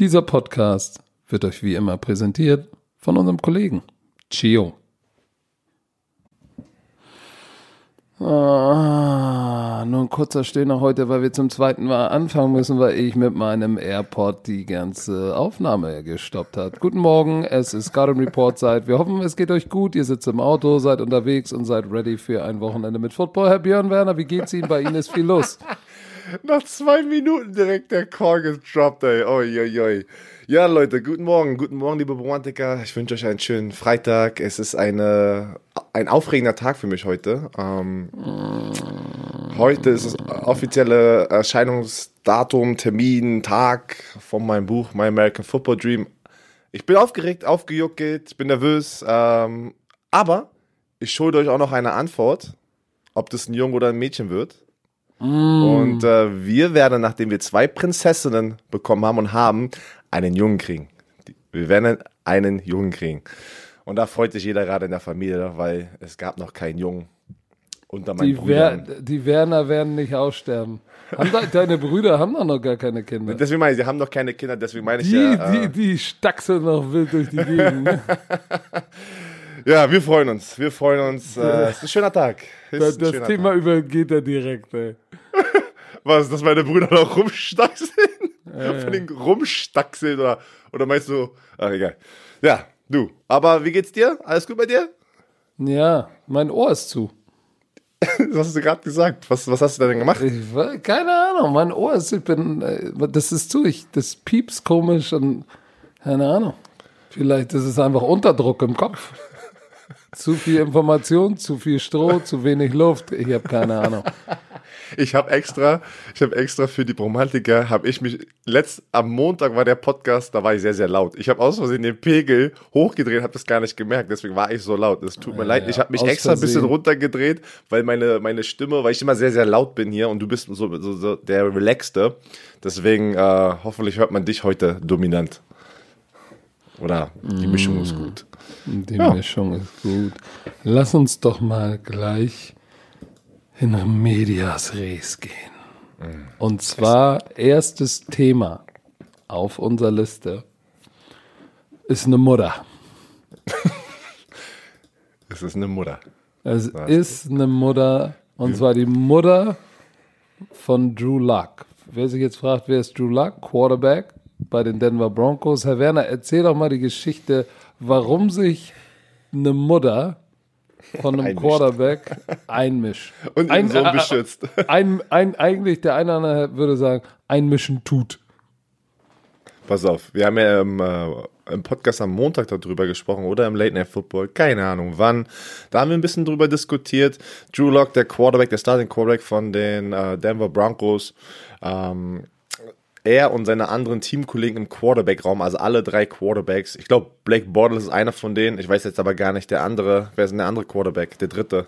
Dieser Podcast wird euch wie immer präsentiert von unserem Kollegen Chio. Ah, nur ein kurzer Stöhner heute, weil wir zum zweiten Mal anfangen müssen, weil ich mit meinem AirPod die ganze Aufnahme gestoppt hat. Guten Morgen, es ist Garden Report Zeit. Wir hoffen, es geht euch gut. Ihr sitzt im Auto, seid unterwegs und seid ready für ein Wochenende mit Football. Herr Björn Werner, wie geht's Ihnen? Bei Ihnen ist viel los. Nach zwei Minuten direkt der Call gedroppt, ey. Oi, oi, oi. Ja, Leute, guten Morgen. Guten Morgen, liebe Romantiker. Ich wünsche euch einen schönen Freitag. Es ist eine, ein aufregender Tag für mich heute. Ähm, heute ist das offizielle Erscheinungsdatum, Termin, Tag von meinem Buch My American Football Dream. Ich bin aufgeregt, aufgejuckelt, ich bin nervös. Ähm, aber ich schulde euch auch noch eine Antwort, ob das ein Junge oder ein Mädchen wird. Und äh, wir werden, nachdem wir zwei Prinzessinnen bekommen haben und haben, einen Jungen kriegen. Wir werden einen Jungen kriegen. Und da freut sich jeder gerade in der Familie, weil es gab noch keinen Jungen unter meinen Die, Wer Brüdern. die Werner werden nicht aussterben. De deine Brüder haben doch noch gar keine Kinder. Deswegen meine ich, sie haben noch keine Kinder, deswegen meine ich Die, ja. die, Äh, die staxeln noch wild durch die Gegend. Ne? ja, wir freuen uns. Wir freuen uns. Äh, es ist ein schöner Tag. Das, ein das schöner Thema Tag. übergeht er direkt, ey. Was, dass meine Brüder noch rumstaxeln? Von den rumstaxeln oder, oder meinst du, ach egal. Ja, du. Aber wie geht's dir? Alles gut bei dir? Ja, mein Ohr ist zu. Was hast du gerade gesagt? Was, was hast du denn gemacht? Ich, keine Ahnung, mein Ohr ist, ich bin, äh, das ist zu, ich, das pieps komisch und keine Ahnung. Vielleicht ist es einfach Unterdruck im Kopf. Zu viel Information, zu viel Stroh, zu wenig Luft. Ich habe keine Ahnung. Ich habe extra, ich habe extra für die Romantiker, habe ich mich, letzt, am Montag war der Podcast, da war ich sehr, sehr laut. Ich habe aus Versehen den Pegel hochgedreht, habe das gar nicht gemerkt, deswegen war ich so laut. Es tut mir leid, ich habe mich extra ein bisschen runtergedreht, weil meine, meine Stimme, weil ich immer sehr, sehr laut bin hier und du bist so, so, so der Relaxte. Deswegen, äh, hoffentlich hört man dich heute dominant. Oder die Mischung ist gut. Die Ja. Mischung ist gut. Lass uns doch mal gleich in Medias Res gehen. Und zwar erstes Thema auf unserer Liste ist eine Mutter. Es ist eine Mutter. Es ist eine Mutter und zwar die Mutter von Drew Luck. Wer sich jetzt fragt, wer ist Drew Luck? Quarterback bei den Denver Broncos. Herr Werner, erzähl doch mal die Geschichte, warum sich eine Mutter von einem Einmischt. Quarterback einmischt. Und ihn so beschützt. Ein, ein, eigentlich, der eine oder andere würde sagen, einmischen tut. Pass auf, wir haben ja im, äh, im Podcast am Montag darüber gesprochen oder im Late Night Football, keine Ahnung wann. Da haben wir ein bisschen drüber diskutiert. Drew Lock, der Quarterback, der Starting Quarterback von den äh, Denver Broncos, ähm, er und seine anderen Teamkollegen im Quarterback-Raum, also alle drei Quarterbacks. Ich glaube, Blake Bortles ist einer von denen. Ich weiß jetzt aber gar nicht der andere. Wer ist denn der andere Quarterback? Der dritte?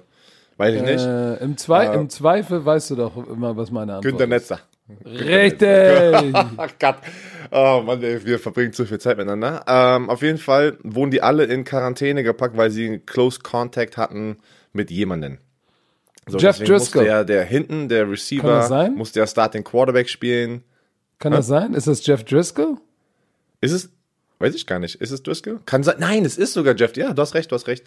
Weiß ich nicht. Äh, im, Zwei, Im Zweifel weißt du doch immer, was meine Antwort Günther ist. Netzer. Richtig. Ach Gott. Oh Mann, ey, wir verbringen zu viel Zeit miteinander. Ähm, auf jeden Fall wurden die alle in Quarantäne gepackt, weil sie Close Contact hatten mit jemandem. So, Jeff Driscoll. Musste der, der hinten, der Receiver, musste der Starting Quarterback spielen. Kann das sein? Ist das Jeff Driscoll? Ist es, weiß ich gar nicht, ist es Driscoll? Kann sein, nein, es ist sogar Jeff, ja, du hast recht, du hast recht.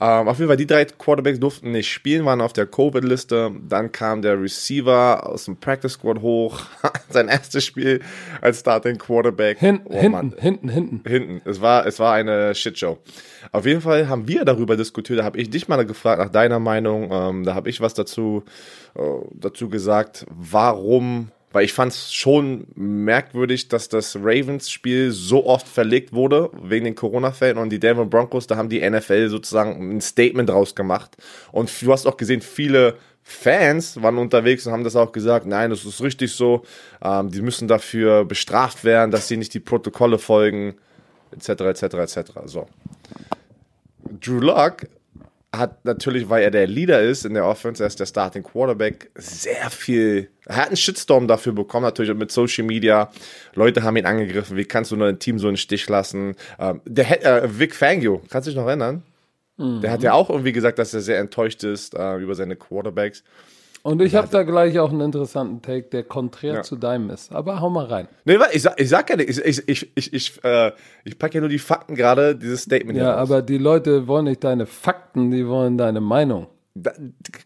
Ähm, auf jeden Fall, die drei Quarterbacks durften nicht spielen, waren auf der Covid-Liste. Dann kam der Receiver aus dem Practice Squad hoch, sein erstes Spiel als Starting Quarterback. Hin, Oh, Mann. hinten, hinten, hinten. Hinten. Es war, es war eine Shitshow. Auf jeden Fall haben wir darüber diskutiert. Da habe ich dich mal gefragt nach deiner Meinung. Ähm, da habe ich was dazu, äh, dazu gesagt, warum. Weil ich fand es schon merkwürdig, dass das Ravens-Spiel so oft verlegt wurde wegen den Corona-Fällen und die Denver Broncos, da haben die NFL sozusagen ein Statement draus gemacht. Und du hast auch gesehen, viele Fans waren unterwegs und haben das auch gesagt, nein, das ist richtig so, ähm, die müssen dafür bestraft werden, dass sie nicht die Protokolle folgen etc., etc., etc. So. Drew Lock hat natürlich, weil er der Leader ist in der Offense, er ist der Starting Quarterback, sehr viel, er hat einen Shitstorm dafür bekommen, natürlich mit Social Media. Leute haben ihn angegriffen, wie kannst du nur ein Team so einen Stich lassen? Ähm, der äh, Vic Fangio, kannst du dich noch erinnern? Der hat ja auch irgendwie gesagt, dass er sehr enttäuscht ist äh, über seine Quarterbacks. Und ich habe da gleich auch einen interessanten Take, der konträr ja. zu deinem ist. Aber hau mal rein. Nee, ich sag, ich sag ja nicht, ich, ich, ich, ich, äh, ich packe ja nur die Fakten gerade, dieses Statement Ja, aber die Leute wollen nicht deine Fakten, die wollen deine Meinung. Da,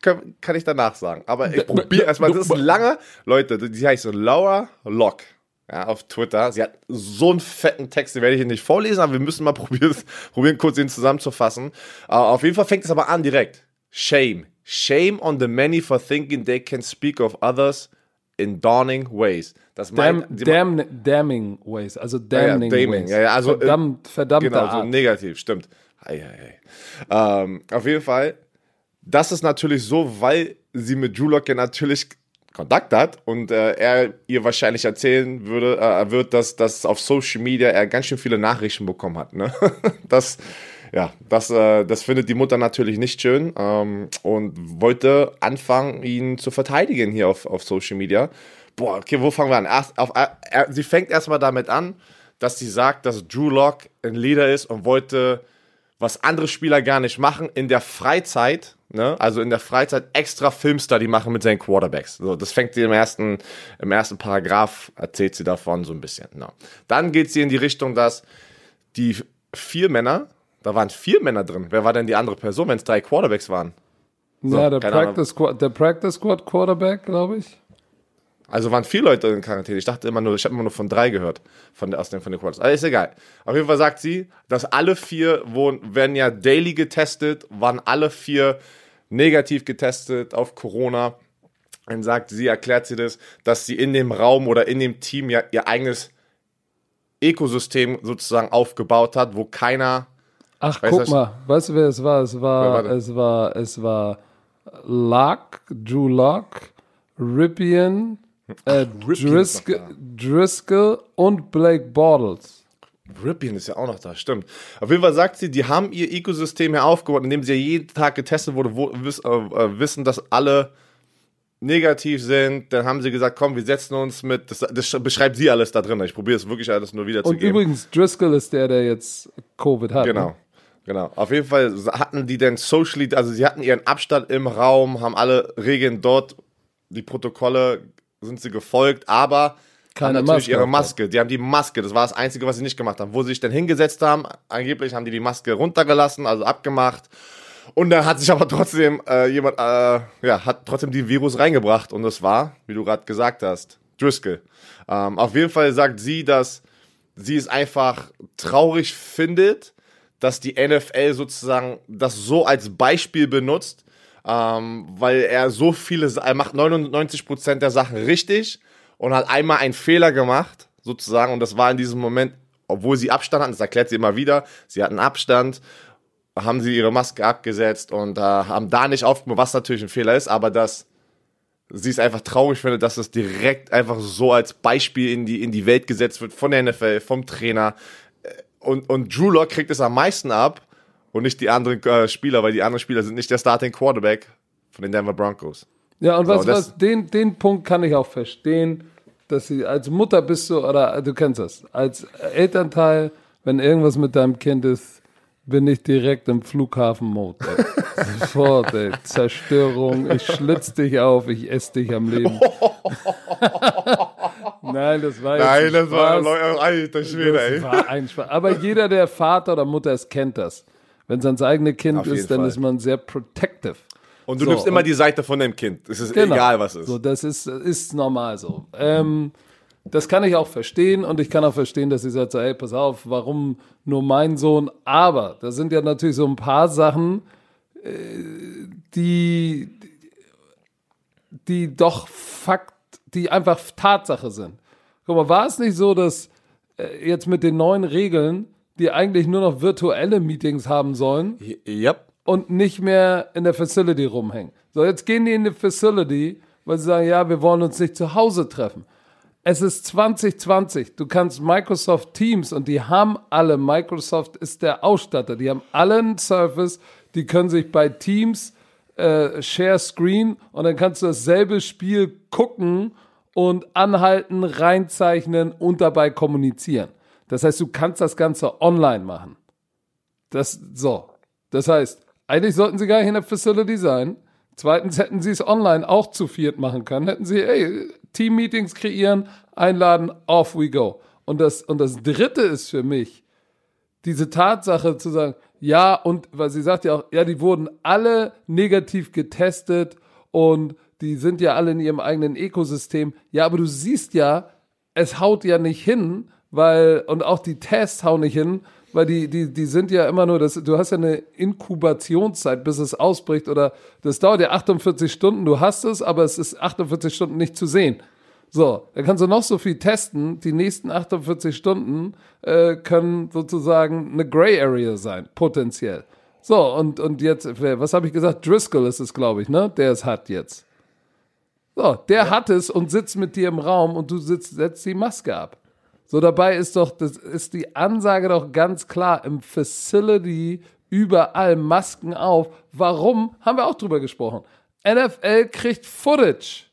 kann, kann, ich danach sagen. Aber ich probiere erstmal. Das ist lange. Leute, die heißt Laura Lock. Ja, auf Twitter. Sie hat so einen fetten Text, den werde ich hier nicht vorlesen, aber wir müssen mal probieren, probieren kurz ihn zusammenzufassen. Uh, auf jeden Fall fängt es aber an direkt. Shame. Shame on the many for thinking they can speak of others in dawning ways. Das meint, Damn, damn, damning ways, also damning ja, ja, ways. Ja, also, äh, Verdammt, verdammt. Genau, Art. so negativ, stimmt. Ei, ei, ei. Ähm, auf jeden Fall, das ist natürlich so, weil sie mit Drew Lock ja natürlich Kontakt hat und äh, er ihr wahrscheinlich erzählen würde, äh, wird, dass, dass auf Social Media er ganz schön viele Nachrichten bekommen hat. Ne? das ja, das, äh, das findet die Mutter natürlich nicht schön ähm, und wollte anfangen, ihn zu verteidigen hier auf, auf Social Media. Boah, okay, wo fangen wir an? Erst auf, äh, sie fängt erstmal damit an, dass sie sagt, dass Drew Lock ein Leader ist und wollte, was andere Spieler gar nicht machen, in der Freizeit, ne, also in der Freizeit extra Filmstudy machen mit seinen Quarterbacks. So, das fängt sie im ersten, im ersten Paragraph, erzählt sie davon so ein bisschen. No. Dann geht sie in die Richtung, dass die vier Männer, da waren vier Männer drin. Wer war denn die andere Person, wenn es drei Quarterbacks waren? So, ja, der Practice, Squad, der Practice Squad Quarterback, glaube ich. Also waren vier Leute in Quarantäne. Ich dachte immer nur, ich habe immer nur von drei gehört, von der, aus den, von den Quarters. Aber ist egal. Auf jeden Fall sagt sie, dass alle vier wurden, werden ja daily getestet, waren alle vier negativ getestet auf Corona. Dann sagt sie, erklärt sie das, dass sie in dem Raum oder in dem Team ja ihr eigenes Ökosystem sozusagen aufgebaut hat, wo keiner Ach, weißt guck mal, weißt du, wer es war? Es war, es war, es war Luck, Drew Lock, Ripien, äh, Driscoll, Driscoll und Blake Bortles. Ripien ist ja auch noch da, stimmt. Auf jeden Fall sagt sie, die haben ihr Ökosystem hier aufgebaut, indem sie ja jeden Tag getestet wurde, wo, wiss, äh, äh, wissen, dass alle negativ sind. Dann haben sie gesagt, komm, wir setzen uns mit, das, das beschreibt sie alles da drin. Ich probiere es wirklich alles nur wiederzugeben. Und übrigens, Driscoll ist der, der jetzt Covid hat. Genau. Ne? Genau. Auf jeden Fall hatten die denn socially, also sie hatten ihren Abstand im Raum, haben alle Regeln dort, die Protokolle sind sie gefolgt, aber keine haben natürlich Maske ihre Maske. Die haben die Maske, das war das Einzige, was sie nicht gemacht haben. Wo sie sich dann hingesetzt haben, angeblich haben die die Maske runtergelassen, also abgemacht. Und dann hat sich aber trotzdem äh, jemand, äh, ja, hat trotzdem die Virus reingebracht. Und das war, wie du gerade gesagt hast, Driscoll. Ähm, auf jeden Fall sagt sie, dass sie es einfach traurig findet, dass die NFL sozusagen das so als Beispiel benutzt, ähm, weil er so viele, er macht 99% der Sachen richtig und hat einmal einen Fehler gemacht, sozusagen, und das war in diesem Moment, obwohl sie Abstand hatten, das erklärt sie immer wieder, sie hatten Abstand, haben sie ihre Maske abgesetzt und äh, haben da nicht aufgemacht, was natürlich ein Fehler ist, aber dass sie es einfach traurig findet, dass es direkt einfach so als Beispiel in die, in die Welt gesetzt wird von der NFL, vom Trainer, und, und Drew Lock kriegt es am meisten ab und nicht die anderen äh, Spieler, weil die anderen Spieler sind nicht der Starting Quarterback von den Denver Broncos. Ja, und so, was, was, den, den Punkt kann ich auch verstehen, dass sie als Mutter bist du, oder du kennst das, als Elternteil, wenn irgendwas mit deinem Kind ist, bin ich direkt im Flughafen-Mode. Sofort, ey. Zerstörung, ich schlitz dich auf, ich esse dich am Leben. Nein, das war jetzt Nein, das Spaß. war alter Schwede, ey. War ein Spaß. Aber jeder, der Vater oder Mutter ist, kennt das. Wenn es ans eigene Kind Auf ist, dann Fall. ist man sehr protective. Und du so, nimmst immer die Seite von deinem Kind. Es ist genau. egal, was ist. So, das ist, ist normal so. Ähm, das kann ich auch verstehen und ich kann auch verstehen, dass sie sagt, so, hey, pass auf, warum nur mein Sohn? Aber da sind ja natürlich so ein paar Sachen, äh, die, die doch Fakt, die einfach Tatsache sind. Guck mal, war es nicht so, dass äh, jetzt mit den neuen Regeln, die eigentlich nur noch virtuelle Meetings haben sollen, yep. und nicht mehr in der Facility rumhängen? So, jetzt gehen die in die Facility, weil sie sagen, ja, wir wollen uns nicht zu Hause treffen. Es ist 2020. Du kannst Microsoft Teams und die haben alle. Microsoft ist der Ausstatter. Die haben alle einen Surface. Die können sich bei Teams äh, Share Screen und dann kannst du dasselbe Spiel gucken und anhalten, reinzeichnen und dabei kommunizieren. Das heißt, du kannst das Ganze online machen. Das, so. Das heißt, eigentlich sollten sie gar nicht in der Facility sein. Zweitens hätten sie es online auch zu viert machen können. Hätten sie, ey, Team-Meetings kreieren, einladen, off we go. Und das, und das dritte ist für mich, diese Tatsache zu sagen, ja, und weil sie sagt ja auch, ja, die wurden alle negativ getestet und die sind ja alle in ihrem eigenen Ökosystem. Ja, aber du siehst ja, es haut ja nicht hin, weil, und auch die Tests hauen nicht hin, weil die, die, die sind ja immer nur, das, du hast ja eine Inkubationszeit, bis es ausbricht oder das dauert ja 48 Stunden, du hast es, aber es ist 48 Stunden nicht zu sehen. So, da kannst du noch so viel testen. Die nächsten 48 Stunden äh, können sozusagen eine Gray Area sein, potenziell. So, und, und jetzt, was habe ich gesagt? Driscoll ist es, glaube ich, ne? Der es hat jetzt. So, der ja. hat es und sitzt mit dir im Raum und du sitzt, setzt die Maske ab. So, dabei ist doch, das ist die Ansage doch ganz klar im Facility überall Masken auf. Warum? Haben wir auch drüber gesprochen. NFL kriegt Footage.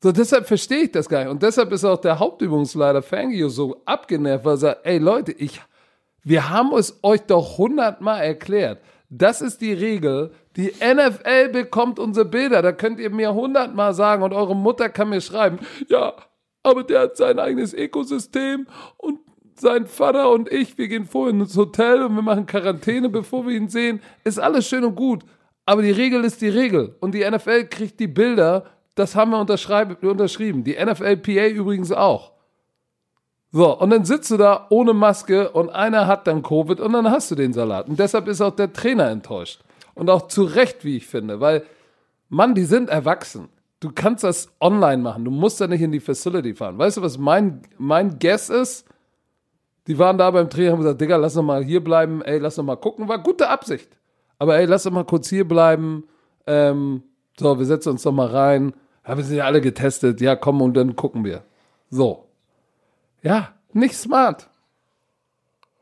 So, deshalb verstehe ich das gar nicht. Und deshalb ist auch der Hauptübungsleiter Fangio so abgenervt, weil er sagt, ey Leute, ich, wir haben es euch doch hundertmal erklärt. Das ist die Regel. Die NFL bekommt unsere Bilder. Da könnt ihr mir hundertmal sagen und eure Mutter kann mir schreiben, ja, aber der hat sein eigenes Ökosystem und sein Vater und ich, wir gehen vorhin ins Hotel und wir machen Quarantäne, bevor wir ihn sehen. Ist alles schön und gut. Aber die Regel ist die Regel. Und die NFL kriegt die Bilder das haben wir unterschrieben. Die NFLPA übrigens auch. So, und dann sitzt du da ohne Maske und einer hat dann Covid und dann hast du den Salat. Und deshalb ist auch der Trainer enttäuscht. Und auch zu Recht, wie ich finde, weil, Mann, die sind erwachsen. Du kannst das online machen. Du musst da nicht in die Facility fahren. Weißt du, was mein, mein Guess ist? Die waren da beim Trainer und haben gesagt, Digga, lass doch mal hier bleiben. Ey, lass doch mal gucken. War gute Absicht. Aber ey, lass doch mal kurz hier bleiben. Ähm, so, wir setzen uns doch mal rein wir sind ja alle getestet. Ja, komm und dann gucken wir. So. Ja, nicht smart.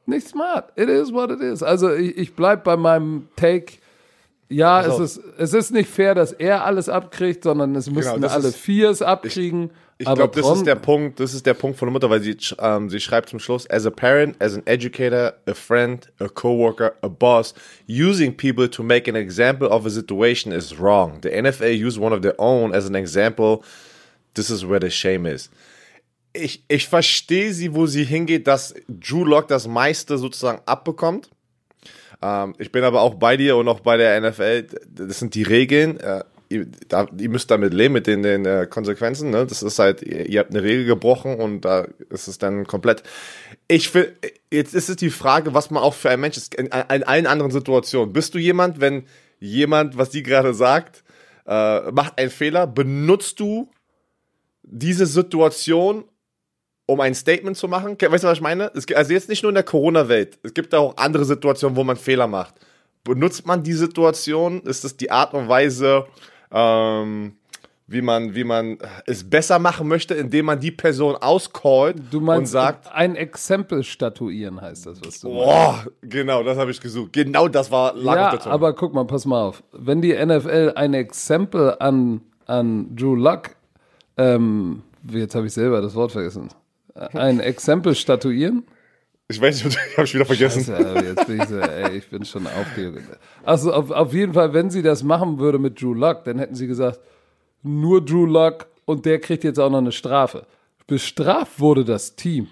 Nicht smart. It is what it is. Also ich, ich bleib bei meinem Take. Ja, also, es, ist, es ist nicht fair, dass er alles abkriegt, sondern es genau, müssten genau, alle ist, vier es abkriegen. Ich, ich glaube, das ist der Punkt, das ist der Punkt von der Mutter, weil sie, ähm, sie schreibt zum Schluss, as a parent, as an educator, a friend, a coworker, a boss, using people to make an example of a situation is wrong. The NFL used one of their own as an example. This is where the shame is. Ich, ich verstehe sie, wo sie hingeht, dass Drew Lock das meiste sozusagen abbekommt. Ähm, ich bin aber auch bei dir und auch bei der NFL. Das sind die Regeln. Äh, ihr, da, ihr müsst damit leben, mit den, den äh, Konsequenzen. Ne? Das ist halt, ihr, ihr habt eine Regel gebrochen und da ist es dann komplett. Ich will, jetzt ist es die Frage, was man auch für ein Mensch ist, in, in allen anderen Situationen. Bist du jemand, wenn jemand, was die gerade sagt, äh, macht einen Fehler, benutzt du diese Situation, um ein Statement zu machen? Weißt du, was ich meine? Es, also jetzt nicht nur in der Corona-Welt. Es gibt auch andere Situationen, wo man Fehler macht. Benutzt man die Situation? Ist das die Art und Weise, ähm, wie man, wie man es besser machen möchte, indem man die Person auscallt du meinst, und sagt. Ein Exempel statuieren heißt das, was du Boah, meinst. genau, das habe ich gesucht. Genau das war lag Ja, aber guck mal, pass mal auf. Wenn die NFL ein Exempel an, an Drew Luck, ähm, jetzt habe ich selber das Wort vergessen, ein Exempel statuieren, ich weiß nicht, ich habe schon wieder vergessen. Scheiße, jetzt bin ich so, ey, ich bin schon aufgeregt. Also auf, auf jeden Fall, wenn sie das machen würde mit Drew Luck, dann hätten sie gesagt, nur Drew Luck und der kriegt jetzt auch noch eine Strafe. Bestraft wurde das Team.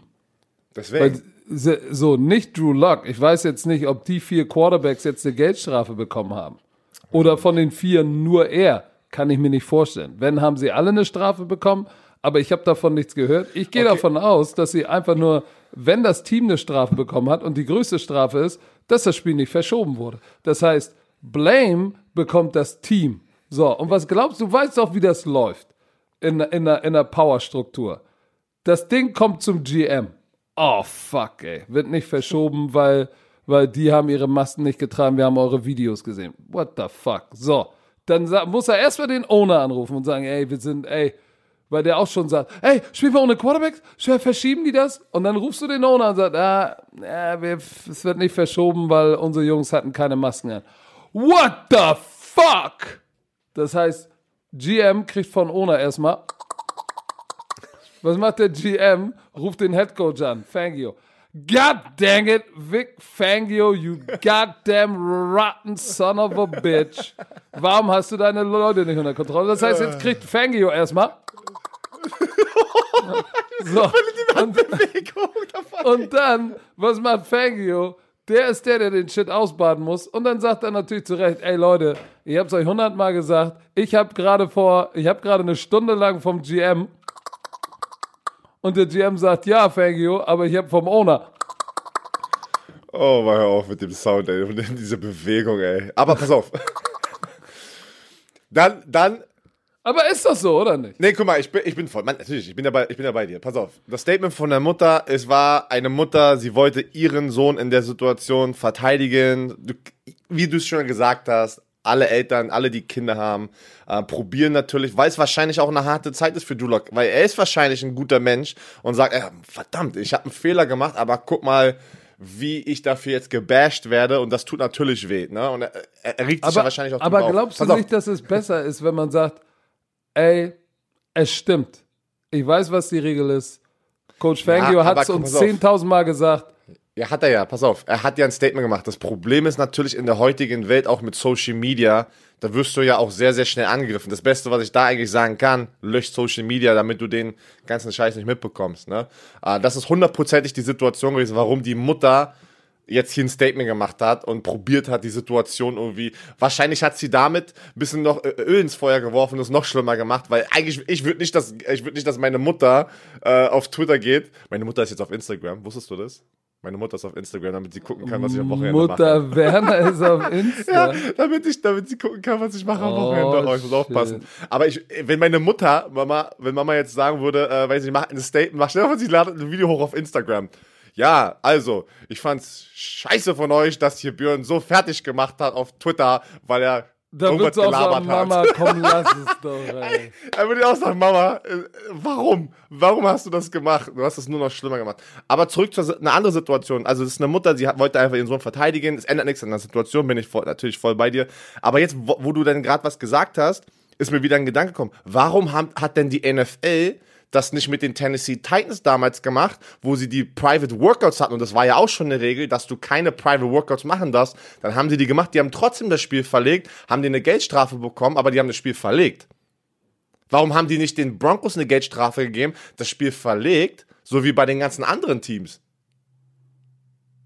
Deswegen. Weil, so, nicht Drew Luck. Ich weiß jetzt nicht, ob die vier Quarterbacks jetzt eine Geldstrafe bekommen haben. Oder von den vier nur er. Kann ich mir nicht vorstellen. Wenn, haben sie alle eine Strafe bekommen, aber ich habe davon nichts gehört. Ich gehe okay. davon aus, dass sie einfach nur wenn das Team eine Strafe bekommen hat und die größte Strafe ist, dass das Spiel nicht verschoben wurde. Das heißt, Blame bekommt das Team. So, und was glaubst du, weißt doch, wie das läuft in, in, in der Powerstruktur. Das Ding kommt zum GM. Oh, fuck, ey. Wird nicht verschoben, weil, weil die haben ihre Masken nicht getragen, wir haben eure Videos gesehen. What the fuck? So, dann muss er erstmal den Owner anrufen und sagen, ey, wir sind, ey, weil der auch schon sagt, hey, spielen wir ohne Quarterbacks? Verschieben die das? Und dann rufst du den Owner und sagst, ah, ja, wir, es wird nicht verschoben, weil unsere Jungs hatten keine Masken an. What the fuck? Das heißt, GM kriegt von Owner erstmal. Was macht der GM? Ruft den Headcoach an, Fangio. God dang it, Vic Fangio, you goddamn rotten son of a bitch. Warum hast du deine Leute nicht unter Kontrolle? Das heißt, jetzt kriegt Fangio erstmal. So. Und, und dann, was macht Fangio? Der ist der, der den Shit ausbaden muss. Und dann sagt er natürlich zu Recht, ey Leute, ich hab's euch hundertmal gesagt, ich hab gerade vor, ich hab gerade eine Stunde lang vom GM und der GM sagt, ja, Fangio, aber ich hab vom Owner. Oh, mal hör auf mit dem Sound, ey, und diese Bewegung, ey. Aber pass auf. dann, dann aber ist das so, oder nicht? Nee, guck mal, ich bin, ich bin voll. Mann, natürlich, ich bin, ja bei, ich bin ja bei dir. Pass auf. Das Statement von der Mutter, es war eine Mutter, sie wollte ihren Sohn in der Situation verteidigen. Du, wie du es schon gesagt hast, alle Eltern, alle, die Kinder haben, äh, probieren natürlich, weil es wahrscheinlich auch eine harte Zeit ist für Dulok, weil er ist wahrscheinlich ein guter Mensch und sagt, äh, verdammt, ich habe einen Fehler gemacht, aber guck mal, wie ich dafür jetzt gebasht werde und das tut natürlich weh, ne? Und er, er regt sich aber, ja wahrscheinlich auch Aber glaubst du nicht, dass es besser ist, wenn man sagt, ey, es stimmt. Ich weiß, was die Regel ist. Coach Fangio ja, hat es uns 10.000 Mal gesagt. Ja, hat er ja. Pass auf. Er hat ja ein Statement gemacht. Das Problem ist natürlich in der heutigen Welt, auch mit Social Media, da wirst du ja auch sehr, sehr schnell angegriffen. Das Beste, was ich da eigentlich sagen kann, löscht Social Media, damit du den ganzen Scheiß nicht mitbekommst. Ne? Ah, das ist hundertprozentig die Situation gewesen, warum die Mutter jetzt hier ein Statement gemacht hat und probiert hat, die Situation irgendwie. Wahrscheinlich hat sie damit ein bisschen noch äh, Öl ins Feuer geworfen und es noch schlimmer gemacht, weil eigentlich, ich würde nicht, dass, ich würde nicht, dass meine Mutter äh, auf Twitter geht. Meine Mutter ist jetzt auf Instagram, wusstest du das? Meine Mutter ist auf Instagram, damit sie gucken kann, was ich am Wochenende Mutter mache. Mutter Werner ist auf Insta. ja, damit ich, damit sie gucken kann, was ich mache am oh, Wochenende. Oh, ich muss aufpassen. Aber ich, wenn meine Mutter, Mama, wenn Mama jetzt sagen würde, äh, weiß ich, mach ein Statement, mach schnell, sie ladet ein Video hoch auf Instagram. Ja, also, ich fand's scheiße von euch, dass hier Björn so fertig gemacht hat auf Twitter, weil er da wird auch sagen, Mama, komm, lass es doch, ey. er würde auch sagen, Mama, äh, warum? Warum hast du das gemacht? Du hast es nur noch schlimmer gemacht. Aber zurück zu einer anderen Situation. Also, es ist eine Mutter, sie hat, wollte einfach ihren Sohn verteidigen. Es ändert nichts an der Situation, bin ich voll, natürlich voll bei dir. Aber jetzt, wo, wo du denn gerade was gesagt hast, ist mir wieder ein Gedanke gekommen. Warum haben, hat denn die NFL das nicht mit den Tennessee Titans damals gemacht, wo sie die Private Workouts hatten und das war ja auch schon eine Regel, dass du keine Private Workouts machen darfst. Dann haben sie die gemacht, die haben trotzdem das Spiel verlegt, haben die eine Geldstrafe bekommen, aber die haben das Spiel verlegt. Warum haben die nicht den Broncos eine Geldstrafe gegeben, das Spiel verlegt, so wie bei den ganzen anderen Teams?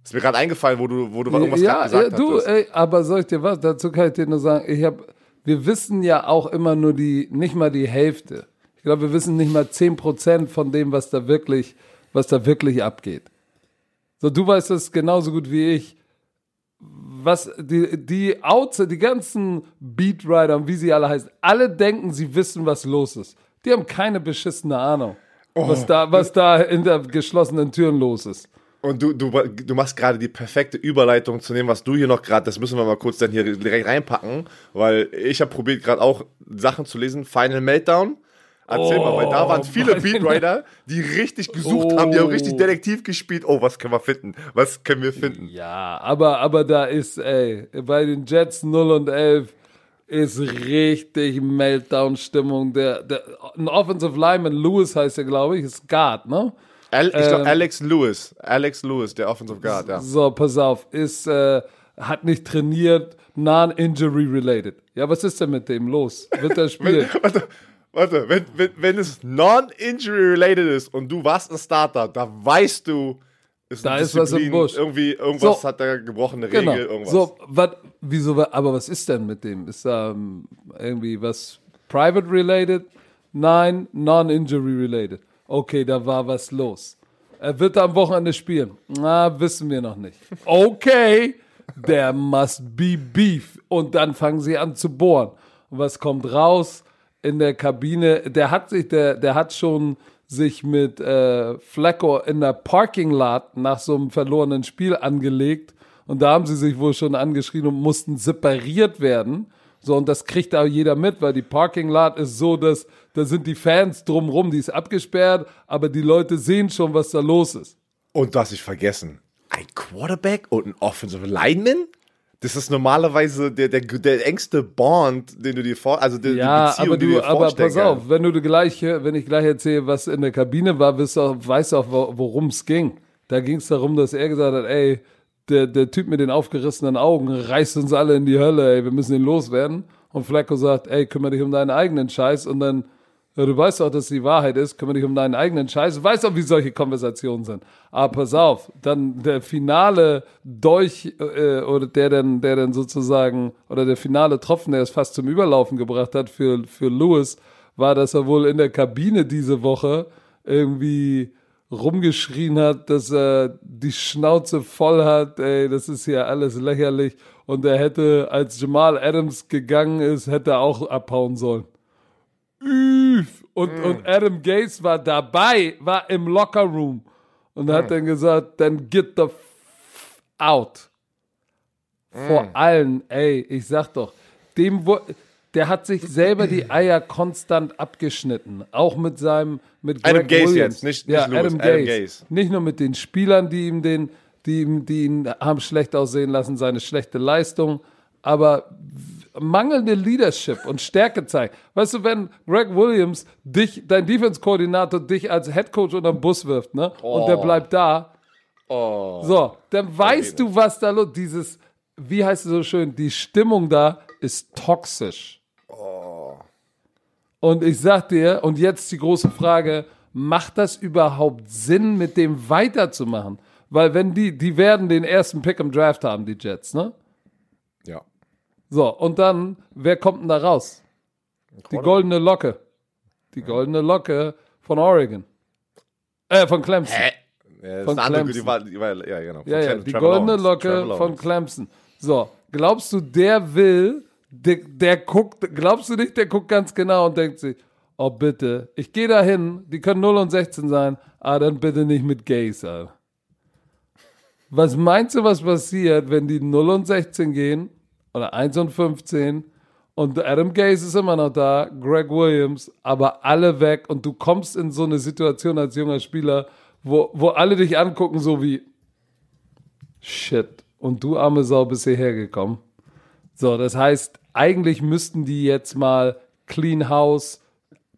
Ist mir gerade eingefallen, wo du, wo du irgendwas ja, gesagt ja, du, ey, aber soll ich dir was? Dazu kann ich dir nur sagen, ich habe, wir wissen ja auch immer nur die, nicht mal die Hälfte. Ich glaube, wir wissen nicht mal 10% von dem, was da wirklich, was da wirklich abgeht. So, du weißt es genauso gut wie ich. Was die, die Outs, die ganzen Beatwriter wie sie alle heißen, alle denken, sie wissen, was los ist. Die haben keine beschissene Ahnung, oh. was, da, was da hinter geschlossenen Türen los ist. Und du, du, du machst gerade die perfekte Überleitung zu dem, was du hier noch gerade, das müssen wir mal kurz dann hier direkt reinpacken, weil ich habe probiert gerade auch Sachen zu lesen. Final Meltdown Erzähl oh, mal, weil da waren viele Beatwriter, die richtig gesucht oh. haben, die haben richtig oh. Detektiv gespielt. Oh, was können wir finden? Was können wir finden? Ja, aber, aber da ist, ey, bei den Jets 0 und 11 ist richtig Meltdown-Stimmung. Der, der, ein Offensive Lineman, Lewis heißt er, glaube ich, ist Guard, ne? Al, ich glaube, ähm, Alex Lewis. Alex Lewis, der Offensive Guard, ja. So, pass auf, ist, äh, hat nicht trainiert, non-injury related. Ja, was ist denn mit dem los? Wird er spielen? Warte, wenn, wenn, wenn es non-injury related ist und du warst ein Starter, da weißt du, ist da ist was im Busch. Irgendwie, irgendwas so, hat da gebrochene Regel, genau. irgendwas. So, wat, wieso, aber was ist denn mit dem? Ist da um, irgendwie was private related? Nein, non-injury related. Okay, da war was los. Er wird am Wochenende spielen. Na, wissen wir noch nicht. Okay, there must be beef. Und dann fangen sie an zu bohren. Und was kommt raus? In der Kabine, der hat sich, der, der hat schon sich mit äh, Flacco in der Parking Lot nach so einem verlorenen Spiel angelegt. Und da haben sie sich wohl schon angeschrien und mussten separiert werden. So, und das kriegt auch jeder mit, weil die Parking Lot ist so, dass da sind die Fans drumrum, die ist abgesperrt, aber die Leute sehen schon, was da los ist. Und das ich vergessen. Ein Quarterback und ein Offensive Lineman? Das ist normalerweise der, der, der engste Bond, den du dir vor, also die, ja, die Beziehung, aber du, die du dir aber pass auf, wenn du gleich, wenn ich gleich erzähle, was in der Kabine war, weißt du auch, weißt du auch worum es ging. Da ging es darum, dass er gesagt hat, ey, der, der Typ mit den aufgerissenen Augen reißt uns alle in die Hölle, ey, wir müssen ihn loswerden. Und Flacco sagt, ey, kümmere dich um deinen eigenen Scheiß. Und dann, du weißt doch, dass die Wahrheit ist, kümmere dich um deinen eigenen Scheiß. Du weißt doch, wie solche Konversationen sind. Aber pass auf, dann der finale Dolch, äh, oder der dann, der dann sozusagen, oder der finale Tropfen, der es fast zum Überlaufen gebracht hat für, für Lewis, war, dass er wohl in der Kabine diese Woche irgendwie rumgeschrien hat, dass er die Schnauze voll hat, ey, das ist hier alles lächerlich. Und er hätte, als Jamal Adams gegangen ist, hätte er auch abhauen sollen. Üff. Und, mm. und Adam Gates war dabei, war im Locker Room und mm. hat dann gesagt, dann get the f out. Vor mm. allen, ey, ich sag doch, dem, der hat sich selber die Eier konstant abgeschnitten. Auch mit seinem, mit Greg Adam Gaze jetzt, nicht, nicht ja, Lewis, Adam, Adam Gaze. Nicht nur mit den Spielern, die ihm den, die, ihm, die ihn haben schlecht aussehen lassen, seine schlechte Leistung, aber mangelnde Leadership und Stärke zeigt. Weißt du, wenn Greg Williams dich, dein Defense-Koordinator, dich als Headcoach unter den Bus wirft, ne? Oh. Und der oh. bleibt da. Oh. So, dann weißt du, was da los Dieses, wie heißt es so schön, die Stimmung da ist toxisch. Oh. Und ich sag dir, und jetzt die große Frage, macht das überhaupt Sinn, mit dem weiterzumachen? Weil wenn die, die werden den ersten Pick im Draft haben, die Jets, ne? So, und dann, wer kommt denn da raus? Die goldene Locke. Die goldene Locke von Oregon. Äh, von Clemson. Hä? Ja, von Clemson. Die war, die war, ja, genau. Ja, ja, die goldene Locke von Clemson. So, glaubst du, der will, der, der guckt, glaubst du nicht, der guckt ganz genau und denkt sich, oh bitte, ich gehe da hin, die können 0 und 16 sein, aber dann bitte nicht mit Gays, Alter. Was meinst du, was passiert, wenn die 0 und 16 gehen oder 1 und 15 und Adam Gaze ist immer noch da, Greg Williams, aber alle weg und du kommst in so eine Situation als junger Spieler, wo, wo alle dich angucken, so wie Shit. Und du arme Sau bist hierher gekommen. So, das heißt, eigentlich müssten die jetzt mal Clean House,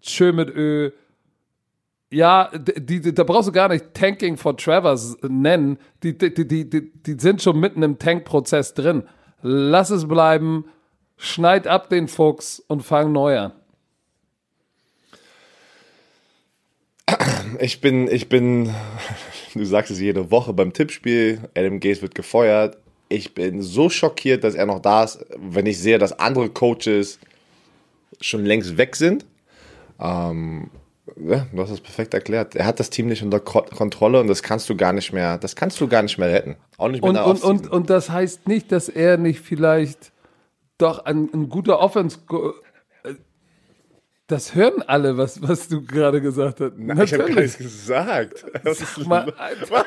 schön mit Ö, ja, die, die, da brauchst du gar nicht Tanking for Travers nennen. Die, die, die, die, die sind schon mitten im Tankprozess drin. Lass es bleiben, schneid ab den Fuchs und fang neu an. Ich bin, ich bin, du sagst es jede Woche beim Tippspiel, Adam Gaze wird gefeuert. Ich bin so schockiert, dass er noch da ist, wenn ich sehe, dass andere Coaches schon längst weg sind. Ähm, ja, du hast es perfekt erklärt. Er hat das Team nicht unter Kontrolle und das kannst du gar nicht mehr, das kannst du gar nicht mehr retten. Auch nicht mit und, und, und, und das heißt nicht, dass er nicht vielleicht doch ein, ein guter Offense äh, das hören alle, was, was du gerade gesagt hast. Nein, ich habe gar nichts gesagt. Was mal, was, was,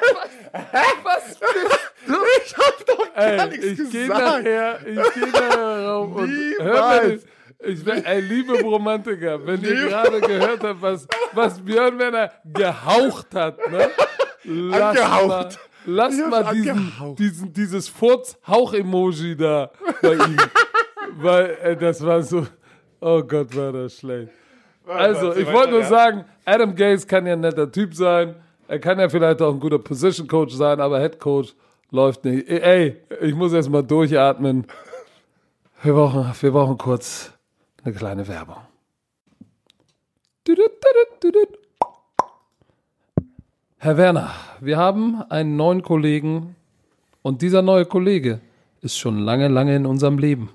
was du? Ich habe doch gar Ey, nichts ich gesagt. Geh nachher, ich gehe nachher rauf und hör mir ich bin ein liebe Romantiker, wenn ihr gerade gehört habt, was, was Björn Werner gehaucht hat, ne? Lass mal, lass mal diesen, diesen, dieses Furz-Hauch-Emoji da bei ihm. Weil äh, das war so, oh Gott, war das schlecht. Also, ich wollte nur sagen, Adam Gaze kann ja ein netter Typ sein. Er kann ja vielleicht auch ein guter Position Coach sein, aber Head Coach läuft nicht. Ey, ich muss erst mal durchatmen. Wir brauchen, wir brauchen kurz eine kleine Werbung. Herr Werner, wir haben einen neuen Kollegen und dieser neue Kollege ist schon lange, lange in unserem Leben.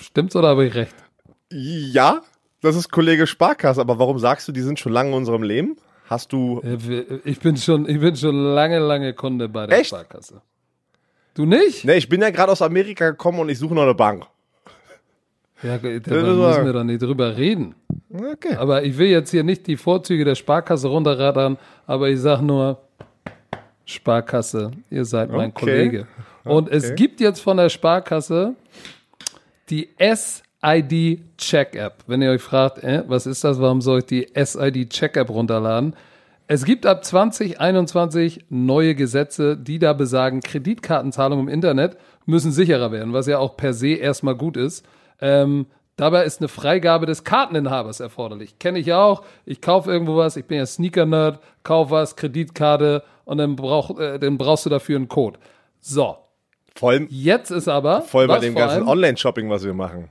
Stimmt's oder habe ich recht? Ja, das ist Kollege Sparkasse, aber warum sagst du, die sind schon lange in unserem Leben? Hast du. Äh, ich bin schon, ich bin schon lange, lange Kunde bei der Echt? Sparkasse. Du nicht? Nee, ich bin ja gerade aus Amerika gekommen und ich suche noch eine Bank. Ja, da müssen wir doch nicht drüber reden. Okay. Aber ich will jetzt hier nicht die Vorzüge der Sparkasse runterrattern, aber ich sage nur, Sparkasse, ihr seid mein okay. Kollege. Und okay. es gibt jetzt von der Sparkasse die SID Check App. Wenn ihr euch fragt, äh, was ist das, warum soll ich die SID Check App runterladen? Es gibt ab 2021 neue Gesetze, die da besagen, Kreditkartenzahlungen im Internet müssen sicherer werden, was ja auch per se erstmal gut ist. Ähm, Dabei ist eine Freigabe des Karteninhabers erforderlich. Kenne ich auch. Ich kaufe irgendwo was, ich bin ja Sneaker-Nerd, kaufe was, Kreditkarte und dann, brauch, äh, dann brauchst du dafür einen Code. So. Voll, Jetzt ist aber. voll bei dem ganzen? Online-Shopping, was wir machen.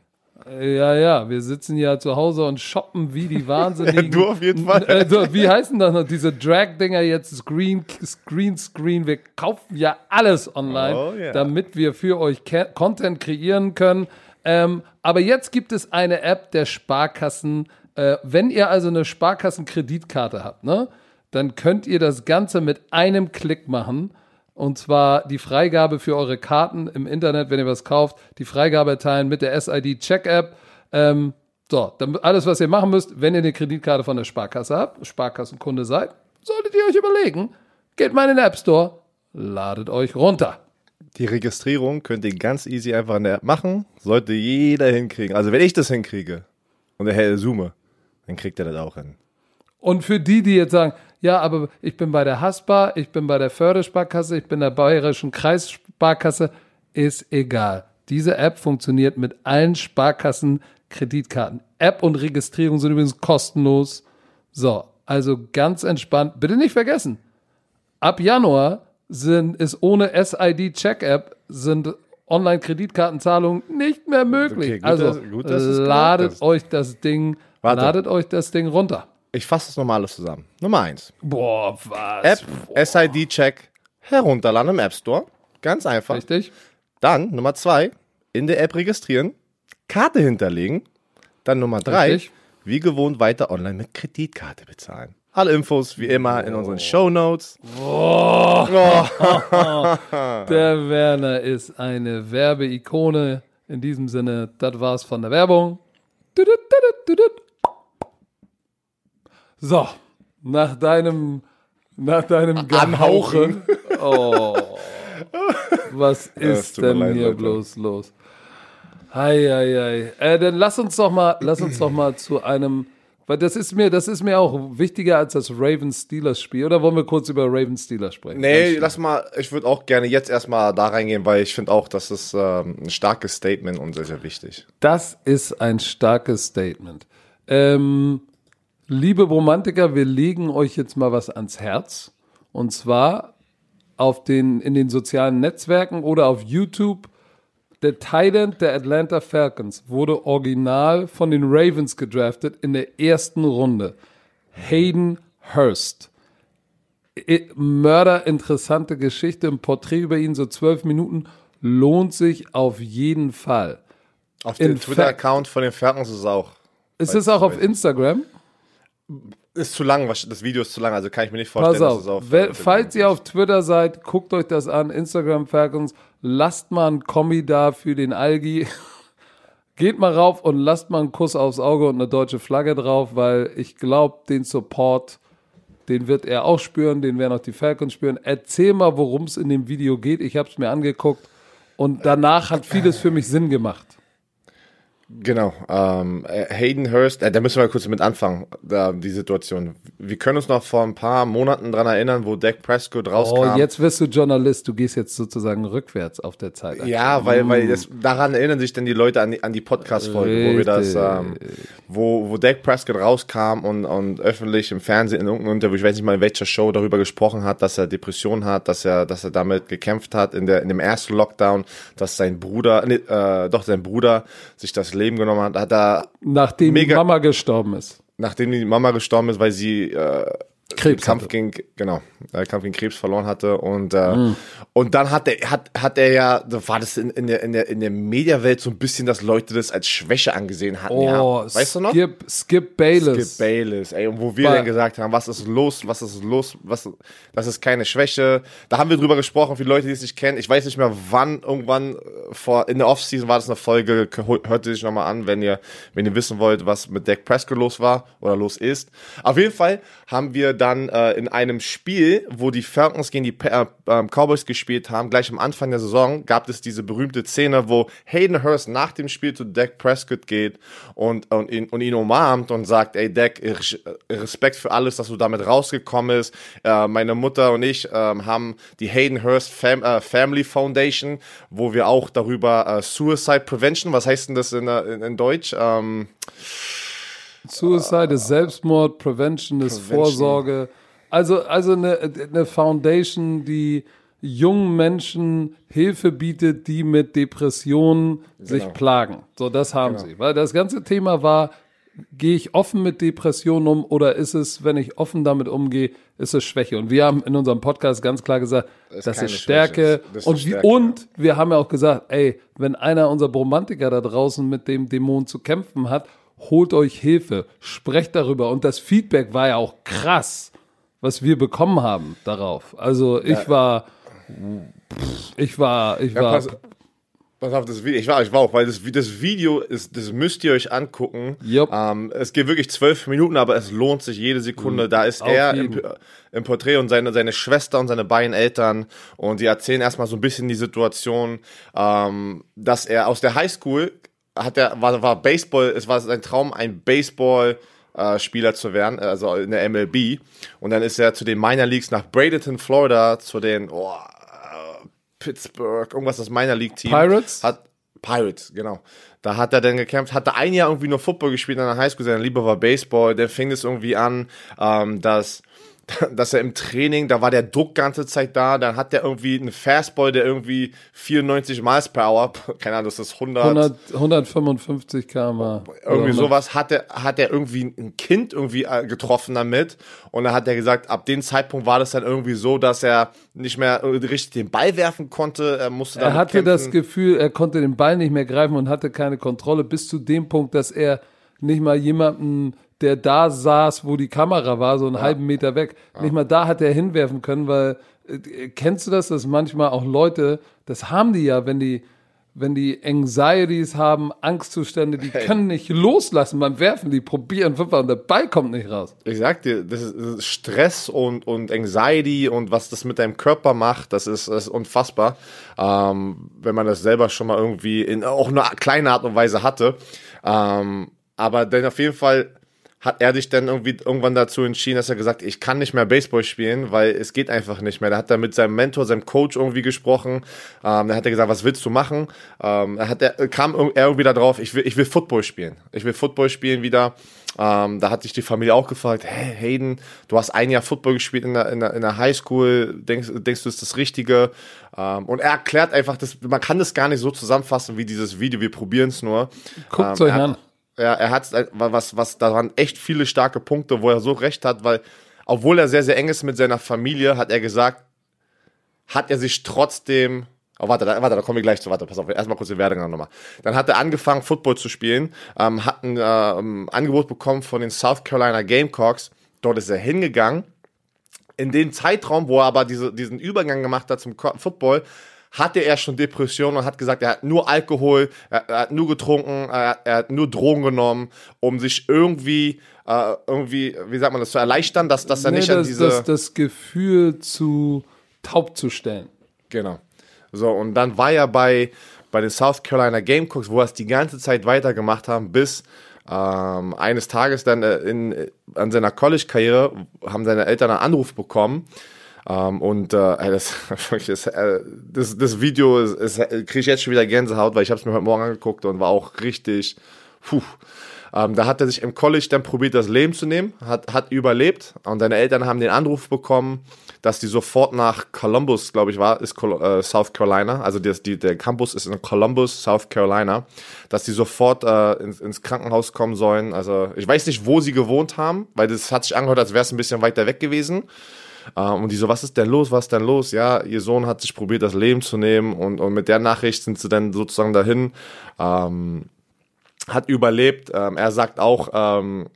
Ja, ja, wir sitzen ja zu Hause und shoppen wie die Wahnsinnigen. Du auf jeden Fall. Äh, so, wie heißen das noch? Diese Drag-Dinger jetzt, Screen, Screen, Screen. Wir kaufen ja alles online, Oh, ja. damit wir für euch Content kreieren können. Ähm, aber jetzt gibt es eine App der Sparkassen. Äh, wenn ihr also eine Sparkassen-Kreditkarte habt, ne, dann könnt ihr das Ganze mit einem Klick machen. Und zwar die Freigabe für eure Karten im Internet, wenn ihr was kauft, die Freigabe erteilen mit der SID Check App. Ähm, so, dann alles, was ihr machen müsst, wenn ihr eine Kreditkarte von der Sparkasse habt, Sparkassenkunde seid, solltet ihr euch überlegen, geht mal in den App Store, ladet euch runter. Die Registrierung könnt ihr ganz easy einfach in der App machen. Sollte jeder hinkriegen. Also wenn ich das hinkriege und der Herr zoome, dann kriegt er das auch hin. Und für die, die jetzt sagen, ja, aber ich bin bei der Haspa, ich bin bei der Fördersparkasse, ich bin der Bayerischen Kreissparkasse, ist egal. Diese App funktioniert mit allen Sparkassen Kreditkarten. App und Registrierung sind übrigens kostenlos. So, also ganz entspannt. Bitte nicht vergessen. Ab Januar sind, ist ohne SID-Check-App sind Online-Kreditkartenzahlungen nicht mehr möglich. Okay, gut, also dass- gut, dass ladet euch das Ding, Warte. ladet euch das Ding runter. Ich fasse das nochmal alles zusammen. Nummer eins. Boah, was? App, SID-Check herunterladen im App Store. Ganz einfach. Richtig? Dann Nummer zwei, in der App registrieren, Karte hinterlegen. Dann Nummer drei, Richtig. wie gewohnt weiter online mit Kreditkarte bezahlen. Alle Infos wie immer in unseren Show Notes. Der Werner ist eine Werbeikone. In diesem Sinne, das war's von der Werbung. So, nach deinem, nach deinem Gehauche. Oh, was ist denn leid, hier Leute. bloß los? Hei, hei, hei. Äh, dann lass uns doch mal, lass uns doch mal zu einem, weil das ist mir, das ist mir auch wichtiger als das Ravens Steelers Spiel. Oder wollen wir kurz über Ravens Steelers sprechen? Nee, lass mal, ich würde auch gerne jetzt erstmal da reingehen, weil ich finde auch, das ist ähm, ein starkes Statement und sehr, sehr wichtig. Das ist ein starkes Statement. Ähm, liebe Romantiker, wir legen euch jetzt mal was ans Herz. Und zwar auf den, in den sozialen Netzwerken oder auf YouTube. Der Titan der Atlanta Falcons wurde original von den Ravens gedraftet in der ersten Runde. Hayden Hurst. I- Mörderinteressante Geschichte, ein Porträt über ihn, so zwölf Minuten, lohnt sich auf jeden Fall. Auf dem Twitter-Account von den Falcons ist es auch. Ist es auch auf Instagram? Ist zu lang, das Video ist zu lang, also kann ich mir nicht vorstellen, Pass dass es auf, auf. Wer- auf- falls ihr auf Twitter seid, guckt euch das an, Instagram Falcons, lasst mal einen Kommi da für den Algi. Geht mal rauf und lasst mal einen Kuss aufs Auge und eine deutsche Flagge drauf, weil ich glaube, den Support, den wird er auch spüren, den werden auch die Falcons spüren. Erzähl mal, worum es in dem Video geht. Ich habe es mir angeguckt und danach hat vieles für mich Sinn gemacht. Genau. Ähm, äh, Hayden Hurst, äh, da müssen wir kurz mit anfangen, da, die Situation. Wir können uns noch vor ein paar Monaten dran erinnern, wo Dak Prescott rauskam. Oh, jetzt wirst du Journalist, du gehst jetzt sozusagen rückwärts auf der Zeit. Ja, weil, weil das, daran erinnern sich dann die Leute an die, an die Podcast-Folge, wo wir das, ähm, wo, wo Dak Prescott rauskam und, und öffentlich im Fernsehen in irgendeinem Interview, ich weiß nicht mal in welcher Show, darüber gesprochen hat, dass er Depressionen hat, dass er, dass er damit gekämpft hat in der, in dem ersten Lockdown, dass sein Bruder, nee, äh, doch sein Bruder sich das Leben genommen hat, hat er, Nachdem die Mega- Mama gestorben ist. nachdem die Mama gestorben ist, weil sie, äh, Krebs Kampf hatte. gegen genau äh, Kampf gegen Krebs verloren hatte und äh, und dann hat er hat hat er ja da war das in, in der in der in der Mediawelt so ein bisschen dass Leute das als Schwäche angesehen hatten ja Oh, weißt du noch Skip, Skip Bayless. Skip Bayless, ey, und wo wir dann gesagt haben, was ist los, was ist los, was, das ist keine Schwäche. Da haben wir drüber gesprochen, für die Leute, die es nicht kennen. Ich weiß nicht mehr, wann, irgendwann, äh, vor, in der Offseason war das eine Folge, hört sich nochmal an, wenn ihr, wenn ihr wissen wollt, was mit Dak Prescott los war oder los ist. Auf jeden Fall haben wir dann äh, in einem Spiel, wo die Falcons gegen die äh, ähm, Cowboys gespielt haben, gleich am Anfang der Saison, gab es diese berühmte Szene, wo Hayden Hurst nach dem Spiel zu Dak Prescott geht und, und, ihn, und ihn umarmt und sagt, ey Dak, Respekt für alles, dass du damit rausgekommen bist. Äh, meine Mutter und ich äh, haben die Hayden Hurst Fam äh, Family Foundation, wo wir auch darüber äh, Suicide Prevention, was heißt denn das in, in, in Deutsch? Ähm, Suicide ist Selbstmord, Prevention ist Prevention. Vorsorge. Also, also eine, eine Foundation, die jungen Menschen Hilfe bietet, die mit Depressionen genau. sich plagen. So, das haben genau. sie. Weil das ganze Thema war, gehe ich offen mit Depressionen um oder ist es, wenn ich offen damit umgehe, ist es Schwäche? Und wir haben in unserem Podcast ganz klar gesagt, das, das ist Stärke. Das ist und, Stärke. und wir haben ja auch gesagt, ey, wenn einer unserer Romantiker da draußen mit dem Dämon zu kämpfen hat holt euch Hilfe, sprecht darüber. Und das Feedback war ja auch krass, was wir bekommen haben darauf. Also ich ja. war, ich war, ich ja, war. Pass, pass, auf das Video, ich war, ich war auch, weil das, das Video ist, das müsst ihr euch angucken. Yep. Ähm, es geht wirklich zwölf Minuten, aber es lohnt sich jede Sekunde. Mhm. Da ist auf er im, im, Porträt und seine, seine Schwester und seine beiden Eltern und die erzählen erstmal so ein bisschen die Situation, ähm, dass er aus der Highschool hat er, war, war Baseball, es war sein Traum, ein Baseball, äh, Spieler zu werden, also in der MLB. Und dann ist er zu den Minor Leagues nach Bradenton, Florida, zu den oh, äh, Pittsburgh, irgendwas das Minor League Team. Pirates? Hat, Pirates, genau. Da hat er dann gekämpft, hatte ein Jahr irgendwie nur Football gespielt in der Highschool, seine Liebe war Baseball. Der fing es irgendwie an, ähm, dass dass er im Training, da war der Druck ganze Zeit da, dann hat er irgendwie einen Fastball, der irgendwie 94 Miles per Hour, keine Ahnung, das ist 100, 100 155 km Irgendwie sowas hat er, hat er irgendwie ein Kind irgendwie äh, getroffen damit. Und dann hat er gesagt, ab dem Zeitpunkt war das dann irgendwie so, dass er nicht mehr richtig den Ball werfen konnte, er musste Er hatte kämpfen. das Gefühl, er konnte den Ball nicht mehr greifen und hatte keine Kontrolle bis zu dem Punkt, dass er nicht mal jemanden der da saß, wo die Kamera war, so einen ja. halben Meter weg. Ja. Nicht mal da hat er hinwerfen können, weil äh, kennst du das, dass manchmal auch Leute, das haben die ja, wenn die wenn die Anxieties haben, Angstzustände, die hey. können nicht loslassen beim Werfen, die probieren fünfmal und der Ball kommt nicht raus. Ich sag dir, das ist, Stress und, und Anxiety und was das mit deinem Körper macht, das ist, das ist unfassbar. Ähm, wenn man das selber schon mal irgendwie in auch eine kleine Art und Weise hatte. Ähm, aber dann auf jeden Fall hat er sich dann irgendwie irgendwann dazu entschieden, dass er gesagt, ich kann nicht mehr Baseball spielen, weil es geht einfach nicht mehr. Da hat er mit seinem Mentor, seinem Coach irgendwie gesprochen. Ähm, da hat er gesagt, was willst du machen? Ähm, da hat er, kam er irgendwie da drauf, ich will, ich will Football spielen. Ich will Football spielen wieder. Ähm, da hat sich die Familie auch gefragt, hey Hayden, du hast ein Jahr Football gespielt in der, in der, in der Highschool, denkst, denkst du, ist das Richtige? Ähm, und er erklärt einfach, das, man kann das gar nicht so zusammenfassen wie dieses Video, wir probieren es nur. Guckt ähm, euch an. Ja, er hat was, was daran echt viele starke Punkte, wo er so recht hat, weil, obwohl er sehr, sehr eng ist mit seiner Familie, hat er gesagt, hat er sich trotzdem Oh, warte, da, warte, da kommen wir gleich zu. Warte, pass auf, erstmal kurz die Werdegang nochmal. Dann hat er angefangen, Football zu spielen, ähm, hat ein ähm, Angebot bekommen von den South Carolina Gamecocks. Dort ist er hingegangen. In dem Zeitraum, wo er aber diese, diesen Übergang gemacht hat zum Football, hatte er schon Depressionen und hat gesagt, er hat nur Alkohol, er, er hat nur getrunken, er, er, hat nur Drogen genommen, um sich irgendwie, äh, irgendwie, wie sagt man das, zu erleichtern, dass, dass er nee, nicht das, an diese... Das, das Gefühl zu taub zu stellen. Genau. So, und dann war er bei, bei den South Carolina Gamecocks, wo er es die ganze Zeit weitergemacht haben, bis ähm, eines Tages dann äh, in, an seiner College-Karriere haben seine Eltern einen Anruf bekommen, ähm, und äh, das, äh, das, das Video kriege ich jetzt schon wieder Gänsehaut, weil ich habe es mir heute Morgen angeguckt und war auch richtig. Puh. Ähm, da hat er sich im College dann probiert, das Leben zu nehmen, hat, hat überlebt und seine Eltern haben den Anruf bekommen, dass die sofort nach Columbus, glaube ich, war, ist äh, South Carolina, also das, die, der Campus ist in Columbus, South Carolina, dass die sofort äh, ins, ins Krankenhaus kommen sollen. Also ich weiß nicht, wo sie gewohnt haben, weil das hat sich angehört, als wäre es ein bisschen weiter weg gewesen. Ähm, und die so, was ist denn los, was ist denn los? Ja, ihr Sohn hat sich probiert, das Leben zu nehmen und, und mit der Nachricht sind sie dann sozusagen dahin. Ähm, hat überlebt. Ähm, er sagt auch, ähm,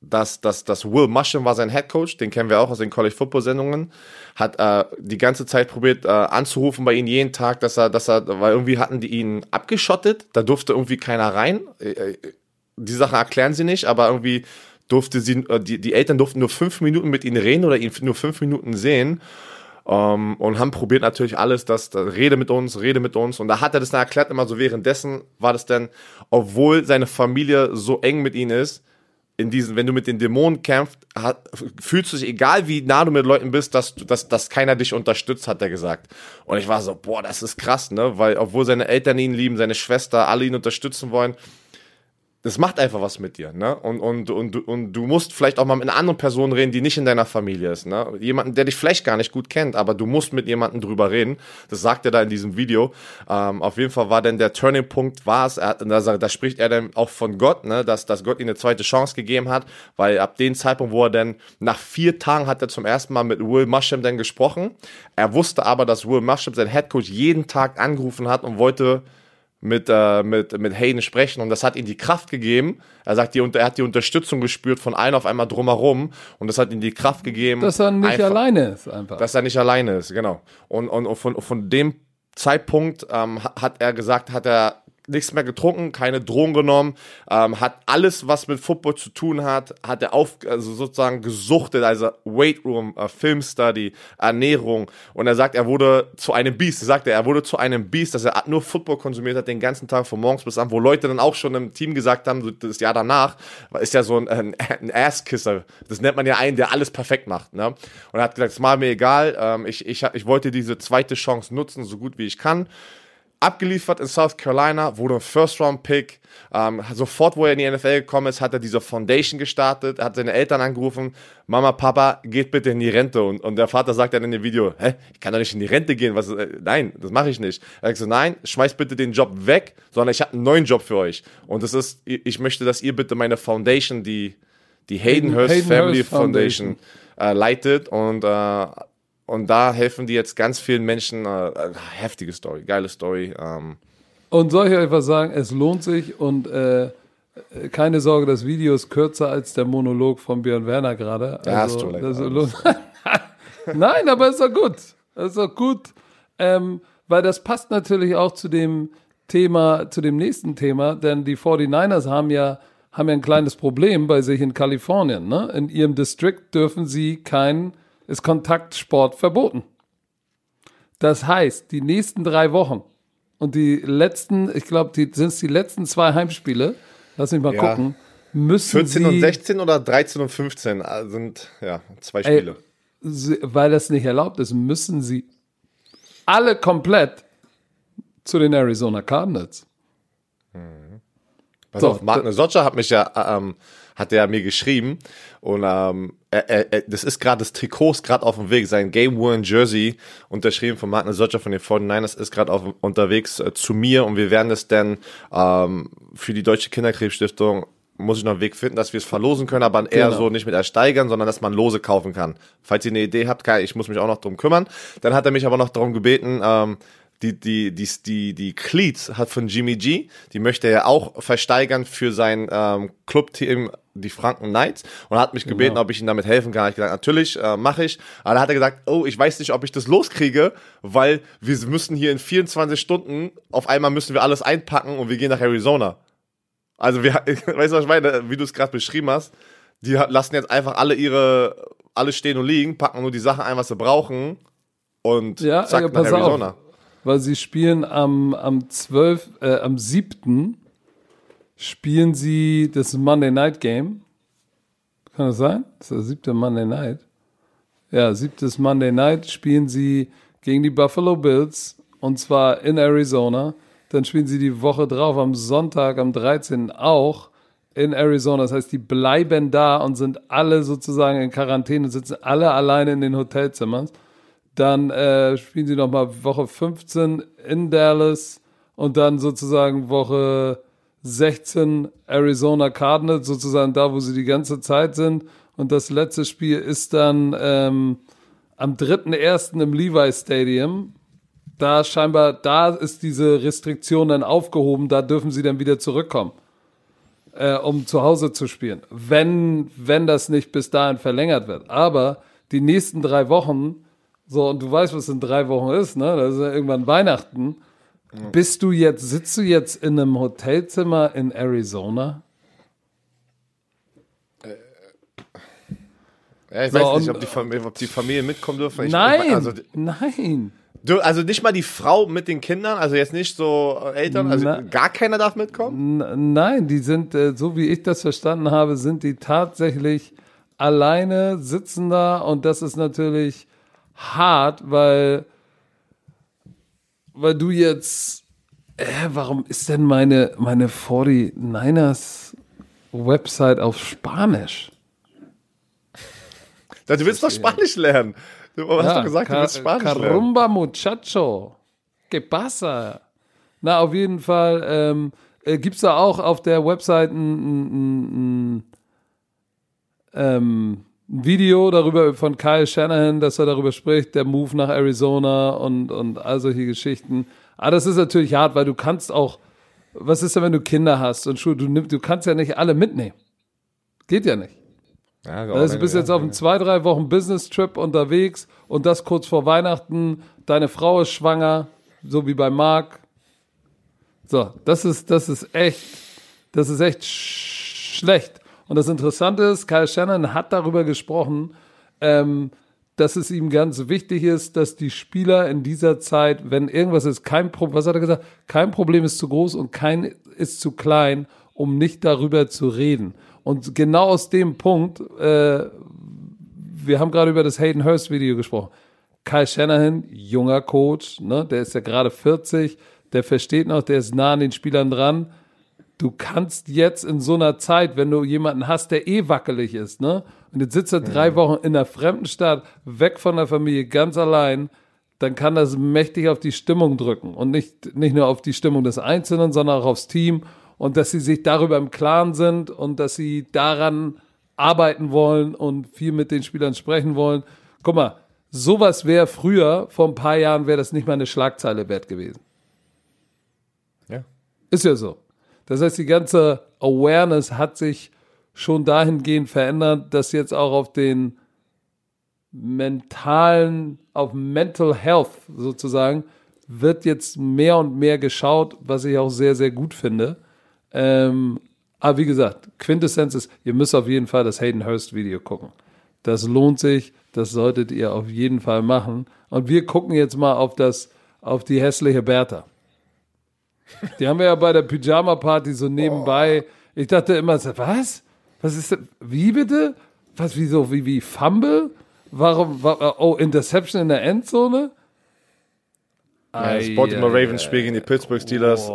dass, dass, dass Will Musham war sein Head Coach, den kennen wir auch aus den College Football Sendungen, hat äh, die ganze Zeit probiert äh, anzurufen bei ihnen jeden Tag, dass er, dass er, weil irgendwie hatten die ihn abgeschottet, da durfte irgendwie keiner rein. Äh, äh die Sache erklären sie nicht, aber irgendwie durfte sie, äh, die, die Eltern durften nur fünf Minuten mit ihm reden oder ihn nur fünf Minuten sehen. Um, ähm, und haben probiert natürlich alles, dass, dass rede mit uns, rede mit uns. Und da hat er das dann erklärt, immer so währenddessen war das dann, obwohl seine Familie so eng mit ihm ist, in diesen, wenn du mit den Dämonen kämpfst, hat, fühlst du dich, egal wie nah du mit Leuten bist, dass, dass, dass keiner dich unterstützt, hat er gesagt. Und ich war so, boah, das ist krass, ne? Weil, obwohl seine Eltern ihn lieben, seine Schwester, alle ihn unterstützen wollen, das macht einfach was mit dir, ne? Und, und, und, und du musst vielleicht auch mal mit einer anderen Person reden, die nicht in deiner Familie ist, ne? Jemanden, der dich vielleicht gar nicht gut kennt, aber du musst mit jemandem drüber reden. Das sagt er da in diesem Video. Ähm, auf jeden Fall war denn der Turning Punkt war es, er, da, da spricht er dann auch von Gott, ne? Dass, dass Gott ihm eine zweite Chance gegeben hat, weil ab dem Zeitpunkt, wo er dann nach vier Tagen hat er zum ersten Mal mit Will Muschamp dann gesprochen. Er wusste aber, dass Will Muschamp, sein Headcoach, jeden Tag angerufen hat und wollte mit, äh, mit, mit Hayden sprechen und das hat ihm die Kraft gegeben. Er sagt, die, er hat die Unterstützung gespürt von allen auf einmal drumherum und das hat ihm die Kraft gegeben. Dass er nicht einfach, alleine ist einfach. Dass er nicht alleine ist, genau. Und, und, und von, von dem Zeitpunkt ähm, hat er gesagt, hat er nichts mehr getrunken, keine Drogen genommen, ähm, hat alles, was mit Football zu tun hat, hat er auf, also sozusagen gesuchtet, also Weight Room, äh, Film Study, Ernährung. Und er sagt, er wurde zu einem Biest. Er sagte, er wurde zu einem Biest, dass er nur Football konsumiert hat den ganzen Tag von morgens bis abends, wo Leute dann auch schon im Team gesagt haben, das Jahr danach, ist ja so ein, ein, ein Asskisser. Das nennt man ja einen, der alles perfekt macht. Ne? Und er hat gesagt, es war mir egal, ähm, ich, ich, ich wollte diese zweite Chance nutzen, so gut wie ich kann abgeliefert in South Carolina, wurde ein First-Round-Pick. Ähm, sofort, wo er in die NFL gekommen ist, hat er diese Foundation gestartet, hat seine Eltern angerufen, Mama, Papa, geht bitte in die Rente. Und, und der Vater sagt dann in dem Video, hä, ich kann doch nicht in die Rente gehen. Was, äh, nein, das mache ich nicht. Er sagt so, nein, schmeiß bitte den Job weg, sondern ich habe einen neuen Job für euch. Und das ist, ich möchte, dass ihr bitte meine Foundation, die, die Hayden Hurst Hayden Family Hurst Foundation, Foundation äh, leitet und äh, und da helfen die jetzt ganz vielen Menschen. Äh, heftige Story, geile Story. Ähm. Und soll ich euch was sagen? Es lohnt sich und äh, keine Sorge, das Video ist kürzer als der Monolog von Björn Werner gerade. Also, ja, hast du lecker. lohnt Nein, aber ist doch gut. Das ist doch gut. Ähm, weil das passt natürlich auch zu dem Thema, zu dem nächsten Thema, denn die 49ers haben ja, haben ja ein kleines Problem bei sich in Kalifornien. Ne? In ihrem District dürfen sie kein ist Kontaktsport verboten. Das heißt, die nächsten drei Wochen und die letzten, ich glaube, die sind es die letzten zwei Heimspiele, lass mich mal ja. gucken, müssen 14 sie, und 16 oder 13 und 15 äh, sind ja zwei Spiele. Ey, weil das nicht erlaubt ist, müssen sie alle komplett zu den Arizona Cardinals. Mhm. Pass so, auf, Martin Socha hat mich ja ähm, hat er mir geschrieben und ähm, er, er, das ist gerade das Trikot ist gerade auf dem Weg, sein Game Worn Jersey unterschrieben von Martin Socha von den 49ers ist gerade unterwegs äh, zu mir und wir werden es dann ähm, für die Deutsche Kinderkrebsstiftung muss ich noch einen Weg finden, dass wir es verlosen können, aber eher genau. so nicht mit ersteigern, sondern dass man Lose kaufen kann. Falls ihr eine Idee habt, ich muss mich auch noch drum kümmern. Dann hat er mich aber noch darum gebeten, ähm, die, die, die, die, die Cleats hat von Jimmy G, die möchte er auch versteigern für sein ähm, Clubteam, die Franken Knights, und hat mich gebeten, genau. ob ich ihm damit helfen kann. Ich gesagt, natürlich äh, mache ich. Aber dann hat er gesagt, oh, ich weiß nicht, ob ich das loskriege, weil wir müssen hier in 24 Stunden, auf einmal müssen wir alles einpacken und wir gehen nach Arizona. Also wir, weißt du, was ich meine, wie du es gerade beschrieben hast, die lassen jetzt einfach alle ihre, alles stehen und liegen, packen nur die Sachen ein, was sie brauchen und ja, zack, ja, nach Arizona. Auf weil sie spielen am, am 12., äh, am 7. spielen sie das Monday Night Game. Kann das sein? Das ist der siebte Monday Night. Ja, siebtes Monday Night spielen sie gegen die Buffalo Bills und zwar in Arizona. Dann spielen sie die Woche drauf am Sonntag, am 13. auch in Arizona. Das heißt, die bleiben da und sind alle sozusagen in Quarantäne, sitzen alle alleine in den Hotelzimmern. Dann äh, spielen sie nochmal Woche 15 in Dallas und dann sozusagen Woche 16 Arizona Cardinals, sozusagen da, wo sie die ganze Zeit sind. Und das letzte Spiel ist dann ähm, am 3.1. im Levi Stadium. Da scheinbar, da ist diese Restriktion dann aufgehoben, da dürfen sie dann wieder zurückkommen, äh, um zu Hause zu spielen. Wenn, wenn das nicht bis dahin verlängert wird. Aber die nächsten drei Wochen so, und du weißt, was in drei Wochen ist, ne? Das ist ja irgendwann Weihnachten. Ja. Bist du jetzt, sitzt du jetzt in einem Hotelzimmer in Arizona? Äh, Ja, ich So, weiß nicht, ob die, Familie, ob die Familie mitkommen dürfen. Ich, Nein, also, nein. du, also nicht mal die Frau mit den Kindern, also jetzt nicht so Eltern, also Na- gar keiner darf mitkommen? Nein, die sind, äh, so wie ich das verstanden habe, sind die tatsächlich alleine sitzen da und das ist natürlich hart, weil, weil du jetzt, äh, warum ist denn meine, meine 49ers Website auf Spanisch? Du willst doch Spanisch lernen. Du hast doch gesagt, du willst Spanisch lernen. Carumba, muchacho. ¿Qué pasa? Na, auf jeden Fall ähm, äh, gibt es da auch auf der Website ein, ein, ein, ein, ähm, ein Video darüber von Kyle Shanahan, dass er darüber spricht, der Move nach Arizona und, und all solche Geschichten. Aber das ist natürlich hart, weil du kannst auch, was ist denn, wenn du Kinder hast und Schuhe, du, nimm, du kannst ja nicht alle mitnehmen. Geht ja nicht. Ja, Also du bist jetzt auf einem zwei, drei Wochen Business-Trip unterwegs und das kurz vor Weihnachten. Deine Frau ist schwanger, so wie bei Marc. So, das ist, das ist echt, das ist echt sch schlecht. Und das Interessante ist, Kyle Shannon hat darüber gesprochen, ähm, dass es ihm ganz wichtig ist, dass die Spieler in dieser Zeit, wenn irgendwas ist, kein Problem, was hat er gesagt? Kein Problem ist zu groß und kein ist zu klein, um nicht darüber zu reden. Und genau aus dem Punkt, äh, wir haben gerade über das Hayden Hurst Video gesprochen. Kyle Shanahan, junger Coach, ne, der ist ja gerade 40, der versteht noch, der ist nah an den Spielern dran. Du kannst jetzt in so einer Zeit, wenn du jemanden hast, der eh wackelig ist, ne, und jetzt sitzt er drei Wochen in einer fremden Stadt, weg von der Familie, ganz allein, dann kann das mächtig auf die Stimmung drücken und nicht, nicht nur auf die Stimmung des Einzelnen, sondern auch aufs Team und dass sie sich darüber im Klaren sind und dass sie daran arbeiten wollen und viel mit den Spielern sprechen wollen. Guck mal, sowas wäre früher, vor ein paar Jahren wäre das nicht mal eine Schlagzeile wert gewesen. Ja. Ist ja so. Das heißt, die ganze Awareness hat sich schon dahingehend verändert, dass jetzt auch auf den mentalen, auf Mental Health sozusagen, wird jetzt mehr und mehr geschaut, was ich auch sehr, sehr gut finde. Ähm, aber wie gesagt, Quintessenz ist, ihr müsst auf jeden Fall das Hayden Hurst Video gucken. Das lohnt sich, das solltet ihr auf jeden Fall machen. Und wir gucken jetzt mal auf das, auf die hässliche Bertha. Die haben wir ja bei der Pyjama-Party so nebenbei. Ich dachte immer, was? Was ist denn? Wie bitte? Was, wieso? Wie, wie Fumble? Warum? wa- Oh, Interception in der Endzone? Ja, das Baltimore Ravens Spiel gegen die Pittsburgh Steelers.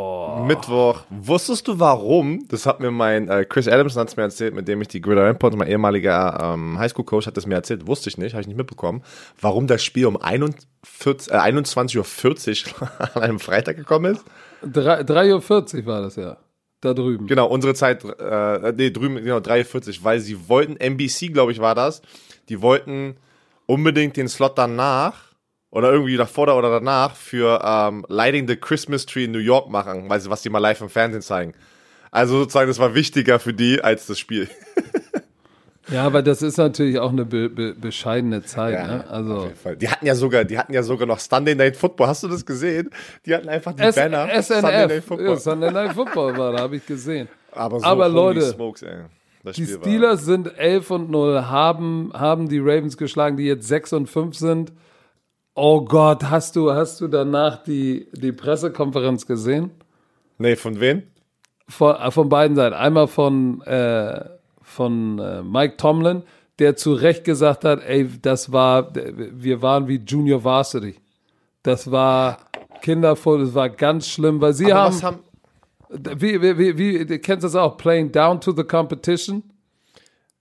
Mittwoch. Wusstest du warum? Das hat mir mein äh, Chris Adams hat es mir erzählt, mit dem ich die Gridiron Report, mein ehemaliger ähm, Highschool-Coach, hat es mir erzählt. Wusste ich nicht, habe ich nicht mitbekommen. Warum das Spiel um 41, äh, 21.40 Uhr an einem Freitag gekommen ist? Drei- 3.40 Uhr war das ja. Da drüben. Genau, unsere Zeit, äh, nee, drüben, genau, 43, weil sie wollten, NBC, glaube ich, war das, die wollten unbedingt den Slot danach oder irgendwie davor oder danach für ähm, Lighting the Christmas Tree in New York machen, weil sie, was die mal live im Fernsehen zeigen. Also sozusagen, das war wichtiger für die als das Spiel. Ja, aber das ist natürlich auch eine be be bescheidene Zeit. ne? auf Also jeden Fall. Die hatten ja sogar, die hatten ja sogar noch Sunday Night Football. Hast du das gesehen? Die hatten einfach die S Banner. SNF. Ja, Sunday Night Football war da, habe ich gesehen. Aber, so Aber Leute, Smokes, ey. Die Spiel war- Steelers sind 11 und 0, haben, haben die Ravens geschlagen, die jetzt 6 und 5 sind. Oh Gott, hast du, hast du danach die, die Pressekonferenz gesehen? Nee, von wem? Von, äh, von beiden Seiten. Einmal von, äh, von äh, Mike Tomlin, der zu Recht gesagt hat, ey, das war, wir waren wie Junior Varsity. Das war kindervoll, das war ganz schlimm, weil sie haben, haben, wie, wie, wie, wie, du kennst das auch, playing down to the competition.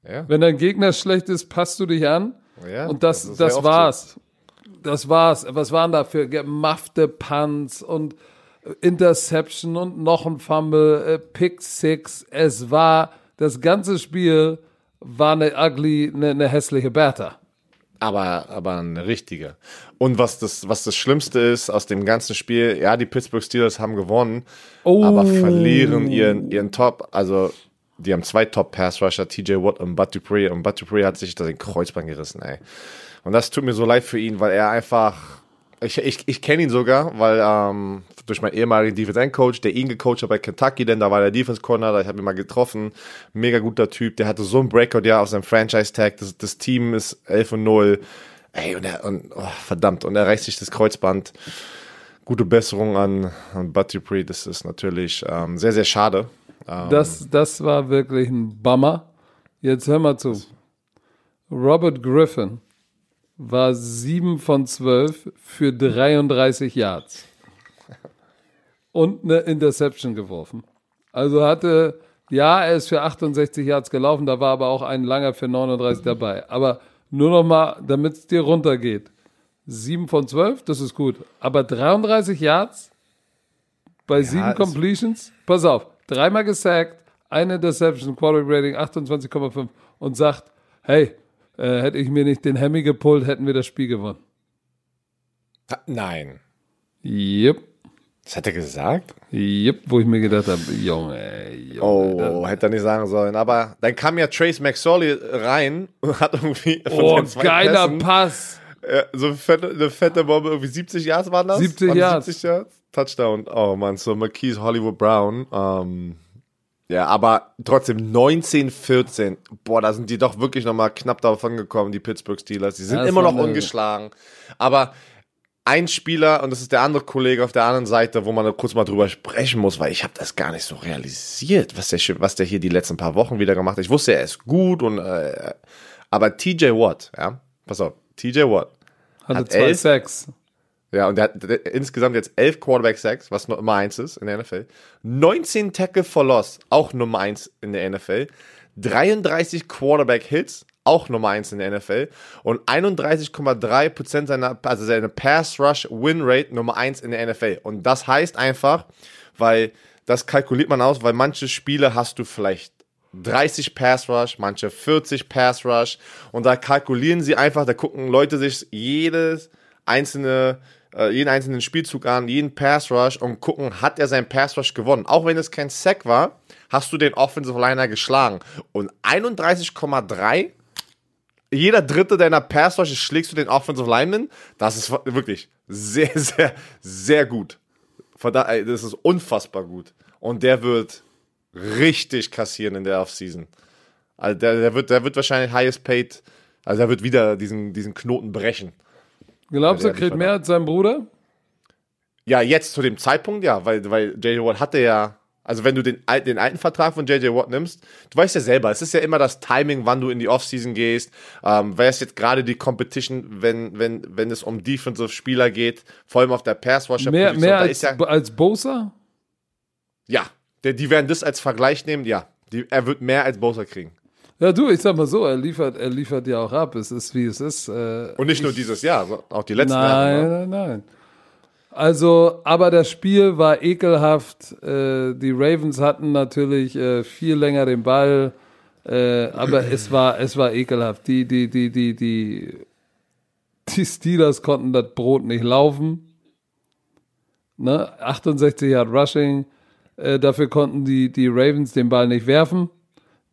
ja, Wenn dein Gegner schlecht ist, passt du dich an. ja, Und das, das, oft war's. Das war's. Was waren da für gemaffte Punts und Interception und noch ein Fumble, äh, Pick Six. Es war, das ganze Spiel war eine ugly, eine, eine hässliche Bertha. Aber, aber eine richtige. Und was das, was das Schlimmste ist aus dem ganzen Spiel, ja, die Pittsburgh Steelers haben gewonnen, Oh. aber verlieren ihren, ihren Top, also die haben zwei Top-Pass-Rusher, TJ Watt und Bud Dupree, und Bud Dupree hat sich da den Kreuzband gerissen, ey. Und das tut mir so leid für ihn, weil er einfach, Ich, ich, ich kenne ihn sogar, weil ähm, durch meinen ehemaligen Defense End Coach, der ihn gecoacht hat bei Kentucky, denn da war der Defense Corner, da ich habe ihn mal getroffen. Mega guter Typ, der hatte so ein Breakout ja auf seinem Franchise Tag. Das, das Team ist 11 und 0. Ey, und er, und, oh, verdammt, und er reißt sich das Kreuzband. Gute Besserung an, an Bud Dupree, das ist natürlich ähm, sehr, sehr schade. Ähm, Das, das war wirklich ein Bummer. Jetzt hör mal zu. Robert Griffin war 7 von 12 für 33 Yards. Und eine Interception geworfen. Also hatte, ja, er ist für 68 Yards gelaufen, da war aber auch ein langer für 39 dabei. Aber nur noch mal, damit es dir runtergeht. 7 von 12, das ist gut. Aber 33 Yards bei sieben es- Completions? Pass auf, dreimal gesackt, eine Interception, Quarterback Rating 28,5 und sagt, hey, äh, hätte ich mir nicht den Hemmy gepullt, hätten wir das Spiel gewonnen. Nein. Yep, Das hat er gesagt? yep, wo ich mir gedacht habe, Junge, Junge. Oh, hätte er nicht sagen sollen. Aber dann kam ja Trace McSorley rein und hat irgendwie oh geiler Pässen, Pass. äh, so eine fette, eine fette Bombe, irgendwie 70 Yards waren das? 70 Waren Yards. 70 Yards? Touchdown. Oh man, so McKees Hollywood Brown. Ähm, ja, aber trotzdem 19-14. Boah, da sind die doch wirklich nochmal knapp davon gekommen, die Pittsburgh Steelers. Die sind Ja, immer noch ungeschlagen. Aber ein Spieler, und das ist der andere Kollege auf der anderen Seite, wo man kurz mal drüber sprechen muss, weil ich habe das gar nicht so realisiert, was der, was der hier die letzten paar Wochen wieder gemacht hat. Ich wusste, er ist gut und äh, aber TJ Watt, ja, pass auf, TJ Watt, Hatte Hat zwei elf. Sacks. Ja, und der hat insgesamt jetzt elf Quarterback Sacks, was Nummer eins ist in der NFL. 19 Tackle for Loss, auch Nummer eins in der NFL. 33 Quarterback Hits, auch Nummer eins in der NFL. Und 31,3% seiner, also seine Pass Rush Win Rate Nummer eins in der NFL. Und das heißt einfach, weil das kalkuliert man aus, weil manche Spiele hast du vielleicht 30 Pass Rush, manche 40 Pass Rush und da kalkulieren sie einfach, da gucken Leute sich jedes einzelne äh, jeden einzelnen Spielzug an, jeden Pass Rush und gucken, hat er seinen Pass Rush gewonnen. Auch wenn es kein Sack war, hast du den Offensive Liner geschlagen und 31,3 jeder dritte deiner Pass Rushes schlägst du den Offensive Lineman, das ist wirklich sehr, sehr, sehr gut. Ey, Das ist unfassbar gut. Und der wird richtig kassieren in der Offseason. Also der, der, wird, der wird wahrscheinlich highest paid, also der wird wieder diesen, diesen Knoten brechen. Glaubst du, er kriegt mehr als sein Bruder? Ja, jetzt zu dem Zeitpunkt, ja, weil, weil JJ Watt hatte ja, also wenn du den, den alten Vertrag von JJ Watt nimmst, du weißt ja selber, es ist ja immer das Timing, wann du in die Offseason gehst, ähm, wer ist jetzt gerade die Competition, wenn, wenn, wenn es um Defensive-Spieler geht, vor allem auf der Pass-Rusher-Position. Mehr, mehr als, ja, als Bosa? ja, der, die werden das als Vergleich nehmen, ja, die, er wird mehr als Bowser kriegen. Ja, du, ich sag mal so, er liefert, er liefert ja auch ab. Es ist, wie es ist. Äh, Und nicht nur dieses Jahr, auch die letzten Jahre. Nein, ne? nein, nein. Also, aber das Spiel war ekelhaft. Äh, die Ravens hatten natürlich äh, viel länger den Ball, äh, aber es war, es war ekelhaft. Die, die, die, die, die, die Steelers konnten das Brot nicht laufen. Ne? 68 Yard Rushing. Äh, dafür konnten die, die Ravens den Ball nicht werfen.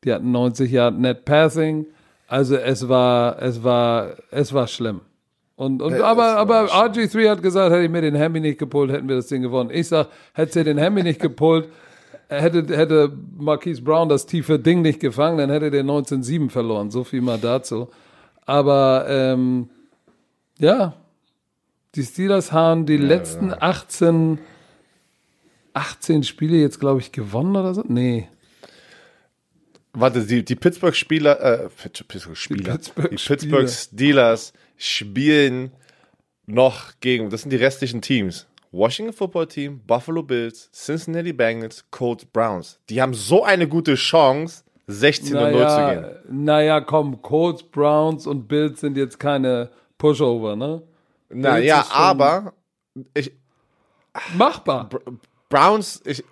Die hatten 90 Yard Net Passing. Also es war, es war, es war schlimm. Und, und aber, aber RG3 hat gesagt, hätte ich mir den Hemi nicht gepullt, hätten wir das Ding gewonnen. Ich sag, hätte sie den Hemi nicht gepullt, hätte, hätte Marquise Brown das tiefe Ding nicht gefangen, dann hätte der 19-7 verloren. So viel mal dazu. Aber ähm, ja, die Steelers haben die letzten 18, 18 Spiele jetzt, glaube ich, gewonnen oder so. Nee. Warte, die, die Pittsburgh-Spieler, äh, Pitt- Pittsburgh-Spieler, Pittsburgh die Pittsburgh Steelers spielen noch gegen, das sind die restlichen Teams. Washington Football Team, Buffalo Bills, Cincinnati Bengals, Colts Browns. Die haben so eine gute Chance, 16 und 0 zu gehen. Naja, naja, komm, Colts, Browns und Bills sind jetzt keine Pushover, ne? Naja, Bills aber ich, Machbar. Browns, ich,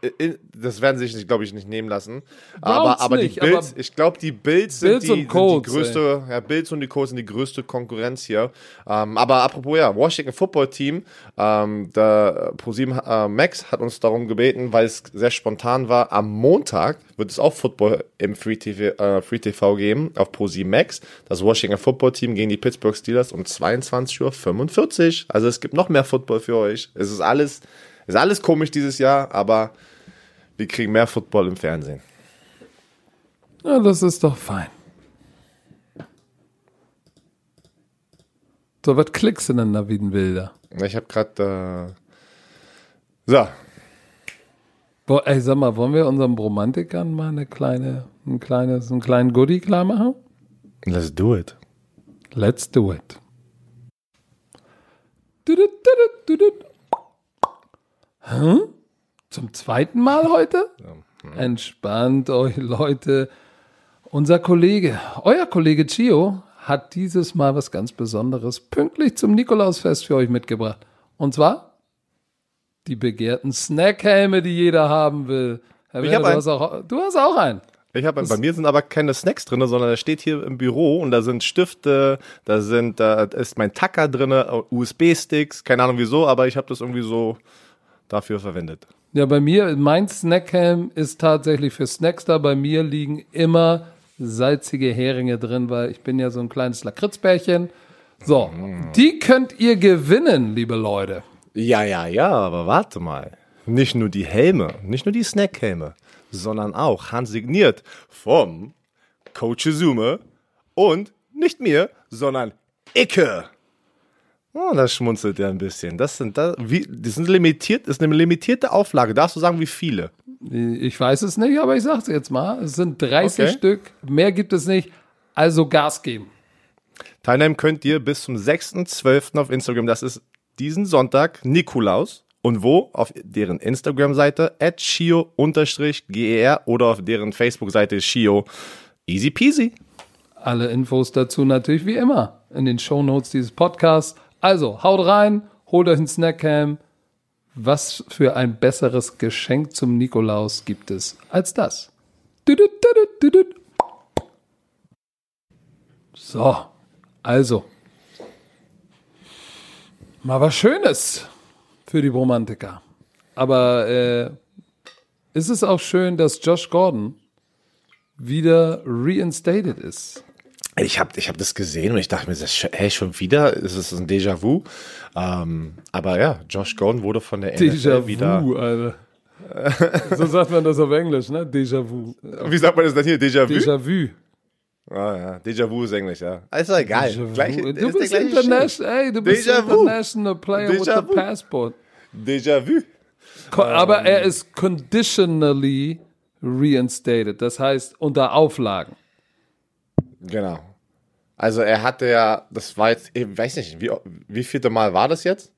das werden sie sich, glaube ich, nicht nehmen lassen. Browns aber aber nicht, die Bills, aber ich glaube, die Bills sind, Bills die, und sind Colts, die größte, ja, Bills und die Colts sind die größte Konkurrenz hier. Ähm, aber apropos, ja, Washington Football Team, ähm, der ProSieben äh, Max hat uns darum gebeten, weil es sehr spontan war, am Montag wird es auch Football im Free TV, äh, Free TV geben, auf ProSieben Max. Das Washington Football Team gegen die Pittsburgh Steelers um 22.45 Uhr. Also es gibt noch mehr Football für euch. Es ist alles, ist alles komisch dieses Jahr, aber wir kriegen mehr Football im Fernsehen. Ja, das ist doch fein. So, was klickst du denn da wie ein Wilder? Ich habe gerade. Äh so. Boah, ey, sag mal, wollen wir unseren Bromantikern mal eine kleine, ein kleines, einen kleinen Goodie klar machen? Let's do it. Let's do it. Dudut, dudut, dudut. Hm? Zum zweiten Mal heute? Entspannt euch, Leute. Unser Kollege, euer Kollege Chio, hat dieses Mal was ganz Besonderes pünktlich zum Nikolausfest für euch mitgebracht. Und zwar die begehrten Snackhelme, die jeder haben will. Herr Ich Werner, hab du, hast auch, du hast auch einen. Ich habe bei mir sind aber keine Snacks drin, sondern er steht hier im Büro und da sind Stifte, da sind da ist mein Tacker drin, USB-Sticks, keine Ahnung wieso, aber ich habe das irgendwie so dafür verwendet. Ja, bei mir, mein Snackhelm ist tatsächlich für Snacks da. Bei mir liegen immer salzige Heringe drin, weil ich bin ja so ein kleines Lakritzbärchen. So, die könnt ihr gewinnen, liebe Leute. Ja, ja, ja, aber warte mal. Nicht nur die Helme, nicht nur die Snackhelme, sondern auch handsigniert vom Coach Izume und nicht mir, sondern Icke. Oh, da schmunzelt er ein bisschen. Das sind, da, wie, die sind limitiert, ist eine limitierte Auflage. Darfst du sagen, wie viele? Ich weiß es nicht, aber ich sag's jetzt mal. Es sind 30 Okay. Stück. Mehr gibt es nicht. Also Gas geben. Teilnehmen könnt ihr bis zum 6.12. auf Instagram. Das ist diesen Sonntag Nikolaus. Und wo? Auf deren Instagram-Seite at shio-ger oder auf deren Facebook-Seite shio. Easy peasy. Alle Infos dazu natürlich wie immer in den Shownotes dieses Podcasts. Also, haut rein, holt euch ein Snackhelm. Was für ein besseres Geschenk zum Nikolaus gibt es als das? So, also. Mal was Schönes für die Romantiker. Aber äh, ist es auch schön, dass Josh Gordon wieder reinstated ist? Ich habe ich hab das gesehen und ich dachte mir, das ist schon- hey, schon wieder? Ist es ein Déjà-vu? Ähm, aber ja, Josh Gordon wurde von der NFL wieder. Déjà-vu, Alter. so sagt man das auf Englisch, ne? Déjà-vu. Wie sagt man das denn hier? Déjà-vu? Déjà-vu. ah, ja. Déjà-vu ist Englisch, ja. Also egal. Déjà-vu. Gleiche- Du ist der bist international, ey, du bist international player with the passport. Déjà-vu. Ko- Aber er ist conditionally reinstated. Das heißt, unter Auflagen. Genau. Also er hatte ja, das war jetzt, ich weiß nicht, wie, wie vierte Mal war das jetzt?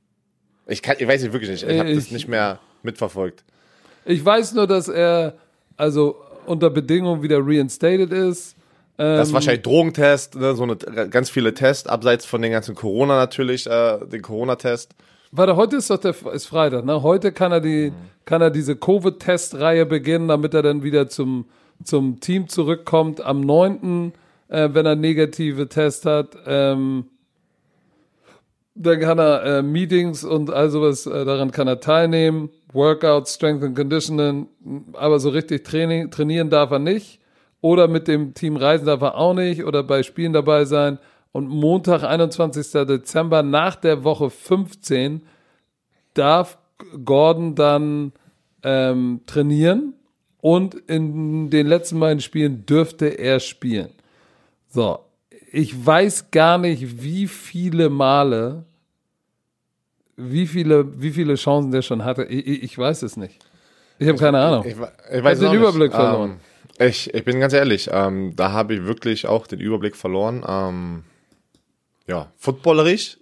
Ich, kann, ich weiß nicht wirklich nicht. Ich habe das Ich- nicht mehr mitverfolgt. Ich weiß nur, dass er also unter Bedingungen wieder reinstated ist. Das Ähm, ist wahrscheinlich Drogentest, ne, so eine, ganz viele Tests, abseits von den ganzen Corona natürlich, äh, den Corona-Test. Warte, heute ist doch der ist Freitag, ne? Heute kann er die, kann er diese Covid-Testreihe beginnen, damit er dann wieder zum, zum Team zurückkommt. Am 9., äh, wenn er negative Tests hat, ähm, dann kann er äh, Meetings und all sowas, äh, daran kann er teilnehmen. Workout, Strength and Conditioning, aber so richtig Training, trainieren darf er nicht. Oder mit dem Team reisen darf er auch nicht oder bei Spielen dabei sein. Und Montag, 21. Dezember, nach der Woche 15, darf Gordon dann ähm, trainieren und in den letzten beiden Spielen dürfte er spielen. So, ich weiß gar nicht, wie viele Male, wie viele, wie viele Chancen der schon hatte. Ich, ich, ich weiß es nicht. Ich habe keine Ahnung. Ich, we- ich weiß den auch nicht. Überblick verloren. Ähm, ich, ich bin ganz ehrlich, ähm, da habe ich wirklich auch den Überblick verloren. Ähm, ja, footballerisch,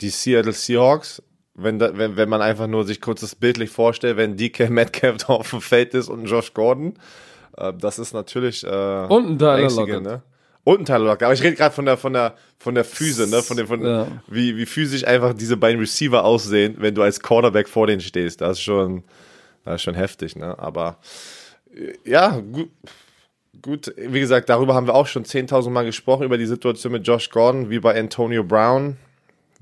die Seattle Seahawks, wenn, da, wenn, wenn man einfach nur sich kurz das bildlich vorstellt, wenn DK Metcalf da auf dem Feld ist und ein Josh Gordon, äh, das ist natürlich äh, Und ein Tyler Lockett. Ne? Und ein Tyler Lockett. Aber ich rede gerade von der, von der, von der Füße, ne? von dem, von, Ja. wie, wie physisch einfach diese beiden Receiver aussehen, wenn du als Cornerback vor denen stehst. Das ist schon, Das ist schon heftig, ne? Aber äh, ja, gut. Gut, wie gesagt, darüber haben wir auch schon 10.000 Mal gesprochen, über die Situation mit Josh Gordon, wie bei Antonio Brown.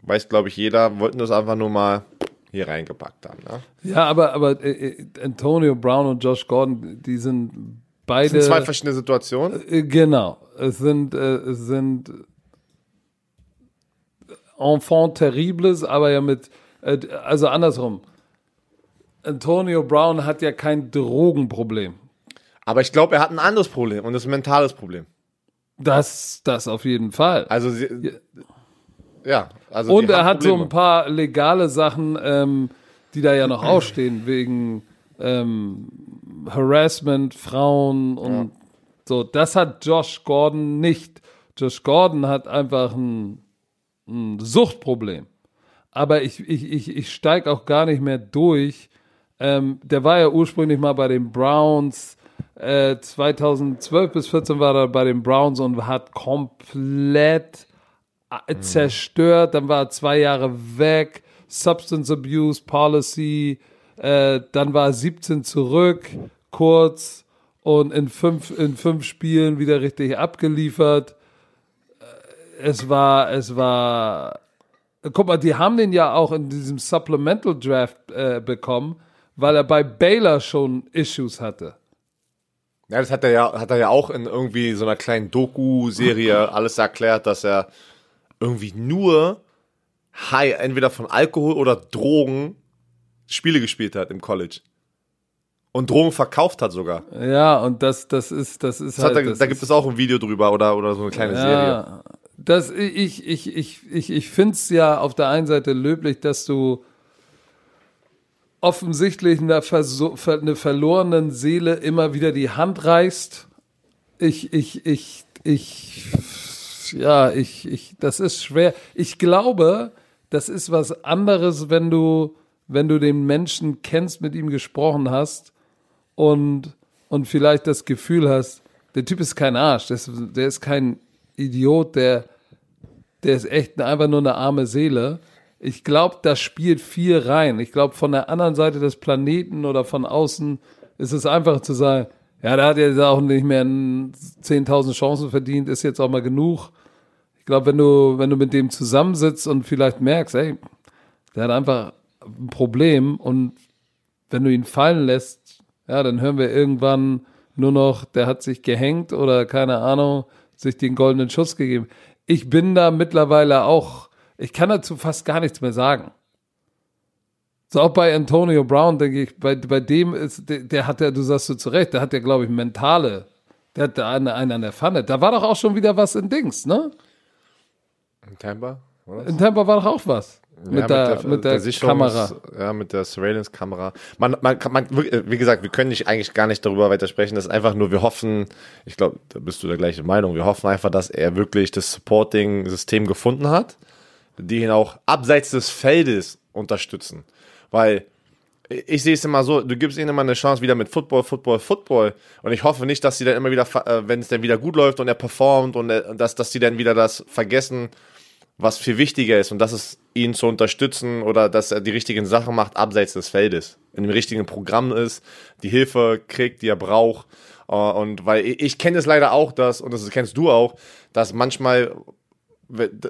Weiß, glaube ich, jeder. Wollten das einfach nur mal hier reingepackt haben. Ne? Ja, aber, aber äh, Antonio Brown und Josh Gordon, die sind beide. Das sind zwei verschiedene Situationen. Äh, genau. Es sind, äh, es sind Enfant terribles, aber ja mit, äh, also andersrum. Antonio Brown hat ja kein Drogenproblem. Aber ich glaube, er hat ein anderes Problem und das ist ein mentales Problem. Das, das auf jeden Fall. Also, sie, ja. ja. also und er hat Probleme. so ein paar legale Sachen, ähm, die da ja noch ausstehen, wegen ähm, Harassment, Frauen und ja. so. Das hat Josh Gordon nicht. Josh Gordon hat einfach ein, ein Suchtproblem. Aber ich, ich, ich, ich steige auch gar nicht mehr durch. Ähm, der war ja ursprünglich mal bei den Browns 2012 äh, bis 14 war er bei den Browns und hat komplett äh, mhm. zerstört. Dann war er zwei Jahre weg. Substance Abuse Policy. Äh, dann war er 17 zurück, kurz und in fünf, in fünf Spielen wieder richtig abgeliefert. Äh, es war, es war. Guck mal, die haben den ja auch in diesem Supplemental Draft äh, bekommen, weil er bei Baylor schon Issues hatte. Ja, das hat er ja, hat er ja auch in irgendwie so einer kleinen Doku-Serie alles erklärt, dass er irgendwie nur high, entweder von Alkohol oder Drogen Spiele gespielt hat im College. Und Drogen verkauft hat sogar. Ja, und das, das ist, das ist das halt. Er, das da gibt es auch ein Video drüber oder, oder so eine kleine ja, Serie. Das, ich, ich, ich, ich, ich finde es ja auf der einen Seite löblich, dass du offensichtlich einer, Verso einer verlorenen Seele immer wieder die Hand reißt. Ich, ich, ich, ich, ja, ich, ich, das ist schwer. Ich glaube, das ist was anderes, wenn du, wenn du den Menschen kennst, mit ihm gesprochen hast und, und vielleicht das Gefühl hast, der Typ ist kein Arsch, der ist, der ist kein Idiot, der, der ist echt einfach nur eine arme Seele ich glaube, da spielt viel rein. Ich glaube, von der anderen Seite des Planeten oder von außen ist es einfach zu sagen, ja, der hat jetzt auch nicht mehr 10.000 Chancen verdient, ist jetzt auch mal genug. Ich glaube, wenn du, wenn du mit dem zusammensitzt und vielleicht merkst, ey, der hat einfach ein Problem und wenn du ihn fallen lässt, ja, dann hören wir irgendwann nur noch, der hat sich gehängt oder keine Ahnung, sich den goldenen Schuss gegeben. Ich bin da mittlerweile auch ich kann dazu fast gar nichts mehr sagen. So auch bei Antonio Brown, denke ich, bei, bei dem ist, der, der hat ja, du sagst du zu Recht, der hat ja, glaube ich, mentale, der hat da einen, einen an der Pfanne. Da war doch auch schon wieder was in Dings, ne? In Tampa? In Tampa war doch auch was. Mit, ja, der, mit der, mit der, der Kamera. Ja, mit der Surveillance-Kamera. Man, man, man, wie gesagt, wir können nicht, eigentlich gar nicht darüber weiter sprechen. Das ist einfach nur, wir hoffen, ich glaube, da bist du der gleichen Meinung, wir hoffen einfach, dass er wirklich das Supporting-System gefunden hat die ihn auch abseits des Feldes unterstützen. Weil ich sehe es immer so, du gibst ihnen immer eine Chance wieder mit Football, Football, Football. Und ich hoffe nicht, dass sie dann immer wieder, äh, wenn es dann wieder gut läuft und er performt und dass, dass sie dann wieder das vergessen, was viel wichtiger ist und das ist, ihn zu unterstützen oder dass er die richtigen Sachen macht abseits des Feldes. In dem richtigen Programm ist, die Hilfe kriegt, die er braucht. Äh, und weil ich kenne es leider auch, dass, und das kennst du auch, dass manchmal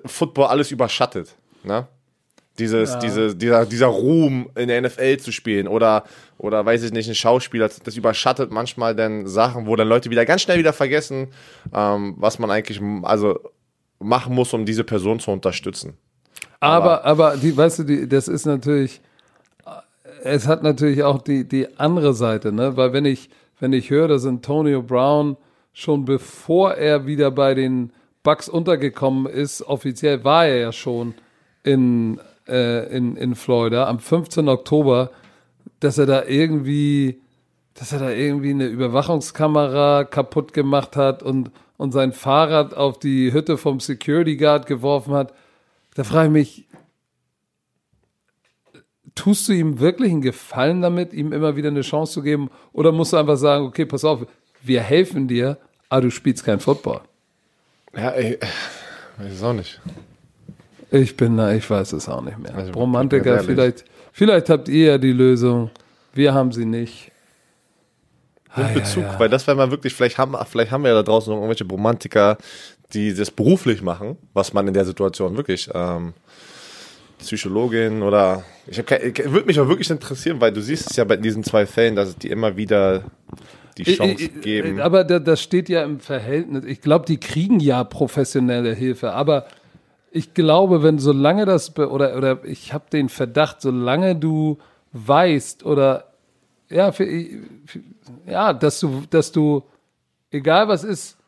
Football alles überschattet. Ne? Dieses, ja. diese, dieser, dieser Ruhm in der NFL zu spielen oder, oder weiß ich nicht, ein Schauspieler, das überschattet manchmal dann Sachen, wo dann Leute wieder ganz schnell wieder vergessen, ähm, was man eigentlich also machen muss, um diese Person zu unterstützen. Aber, aber, aber die, weißt du, die, das ist natürlich, es hat natürlich auch die, die andere Seite, ne? Weil wenn ich, wenn ich höre, dass Antonio Brown schon bevor er wieder bei den Bucks untergekommen ist, offiziell war er ja schon in, äh, in, in Florida am 15. Oktober, dass er da irgendwie, dass er da irgendwie eine Überwachungskamera kaputt gemacht hat und, und sein Fahrrad auf die Hütte vom Security Guard geworfen hat. Da frage ich mich, tust du ihm wirklich einen Gefallen damit, ihm immer wieder eine Chance zu geben? Oder musst du einfach sagen, okay, pass auf, wir helfen dir, aber du spielst kein Football? Ja, ich weiß es auch nicht. Ich bin da, ich weiß es auch nicht mehr. Also, Romantiker, vielleicht, vielleicht habt ihr ja die Lösung. Wir haben sie nicht. Mit Bezug, weil das wäre mal wirklich, vielleicht haben, vielleicht haben wir ja da draußen noch irgendwelche Romantiker, die das beruflich machen, was man in der Situation wirklich ähm, Psychologin oder ich würde mich auch wirklich interessieren, weil du siehst es ja bei diesen zwei Fällen, dass es die immer wieder die Chance geben. Aber das steht ja im Verhältnis. Ich glaube, die kriegen ja professionelle Hilfe, aber ich glaube, wenn solange das oder oder ich habe den Verdacht, solange du weißt oder ja, für, ja, dass du dass du egal was ist,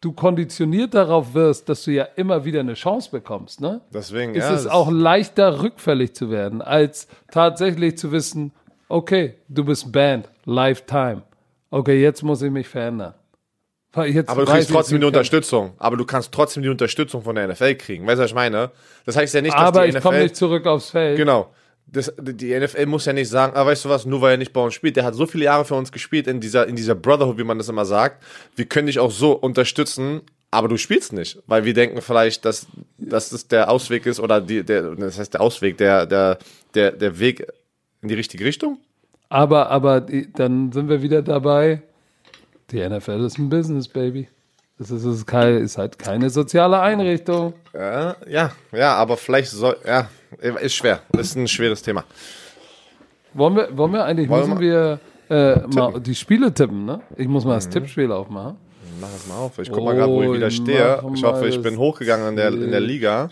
du konditioniert darauf wirst, dass du ja immer wieder eine Chance bekommst, ne? Deswegen ist ja, es auch leichter rückfällig zu werden, als tatsächlich zu wissen, okay, du bist banned, lifetime. Okay, jetzt muss ich mich verändern. Jetzt aber du kriegst trotzdem die Unterstützung. Aber du kannst trotzdem die Unterstützung von der NFL kriegen. Weißt du, was ich meine? Das heißt ja nicht, dass aber die NFL. Aber ich komme nicht zurück aufs Feld. Genau. Das, die NFL muss ja nicht sagen, ah, weißt du was, nur weil er nicht bei uns spielt. Der hat so viele Jahre für uns gespielt in dieser, in dieser Brotherhood, wie man das immer sagt. Wir können dich auch so unterstützen, aber du spielst nicht, weil wir denken vielleicht, dass, dass das der Ausweg ist oder die, der, das heißt der Ausweg, der, der, der, der Weg in die richtige Richtung. Aber, aber dann sind wir wieder dabei. Die NFL ist ein Business, Baby. Das ist, ist, kein, ist halt keine soziale Einrichtung. Ja, ja, ja, aber vielleicht soll, ja, ist schwer. Ist ein schweres Thema. Wollen wir, wollen wir eigentlich, wollen müssen wir, äh, mal die Spiele tippen, ne? Ich muss mal das mhm. Tippspiel aufmachen. Mach es mal auf. Ich guck mal gerade, wo ich wieder stehe. Ich hoffe, ich bin hochgegangen in der, in der Liga.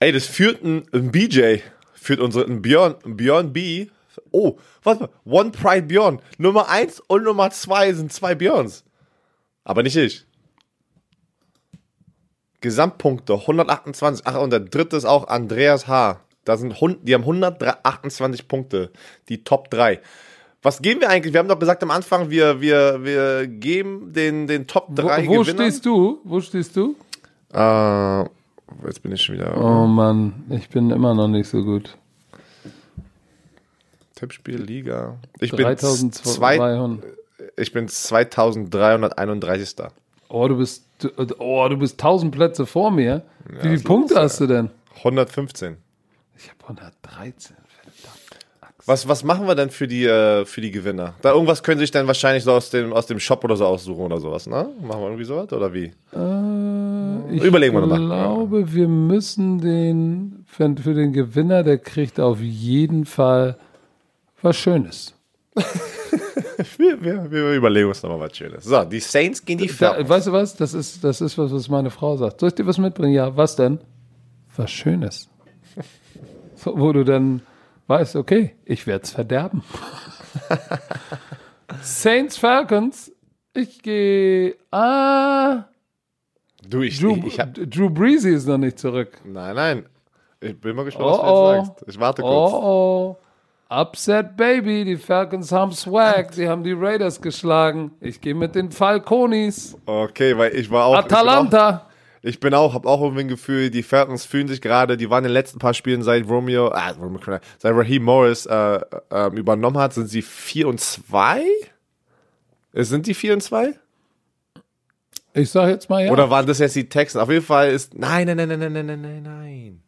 Ey, das führt ein, ein BJ, führt unsere, ein Björn, ein Björn B. Oh, warte mal. One Pride Björn. Nummer 1 und Nummer 2 sind zwei Björns. Aber nicht ich. Gesamtpunkte 128. Ach, und der dritte ist auch Andreas H. Da sind, die haben 128 Punkte. Die Top 3. Was geben wir eigentlich? Wir haben doch gesagt am Anfang, wir, wir, wir geben den, den Top 3 Wo, wo stehst du? Wo stehst du? Äh, jetzt bin ich schon wieder. Oh Mann, ich bin immer noch nicht so gut. Tippspiel, Liga. Ich 3200. bin, ich bin 2331. Oh, du bist, oh, du bist 1000 Plätze vor mir. Ja, Wie viele Punkte hast du denn? 115. Ich habe 113. Was, was machen wir denn für die, äh, für die Gewinner? Da irgendwas können sie sich dann wahrscheinlich so aus dem, aus dem Shop oder so aussuchen oder sowas, ne? Machen wir irgendwie sowas oder wie? Äh, Überlegen wir nochmal. Ich glaube, wir müssen den, für, für den Gewinner, der kriegt auf jeden Fall was Schönes. wir, wir, wir, überlegen uns nochmal was Schönes. So, die Saints gehen die Falcons. weißt du was? Das ist, das ist was, was meine Frau sagt. Soll ich dir was mitbringen? Ja, was denn? Was Schönes. So, wo du dann weißt, okay, ich werde es verderben. Saints Falcons. Ich gehe. Ah. Du, ich, Drew, ich, ich hab, Drew Breezy ist noch nicht zurück. Nein, nein. Ich bin mal gespannt, oh, was du oh. jetzt sagst. Ich warte kurz. Oh, oh. Upset Baby, die Falcons haben Swag, sie haben die Raiders geschlagen. Ich gehe mit den Falconis. Okay, weil ich war auch. Atalanta. Ich bin auch, habe auch irgendwie ein Gefühl, die Falcons fühlen sich gerade, die waren in den letzten paar Spielen seit Romeo, ah, seit Raheem Morris äh, äh, übernommen hat, sind sie 4 und 2? Äh, sind die 4 und 2? Ich sag jetzt mal ja. Oder waren das jetzt die Texans? Auf jeden Fall ist. Nein, nein, nein, nein, nein, nein, nein, nein.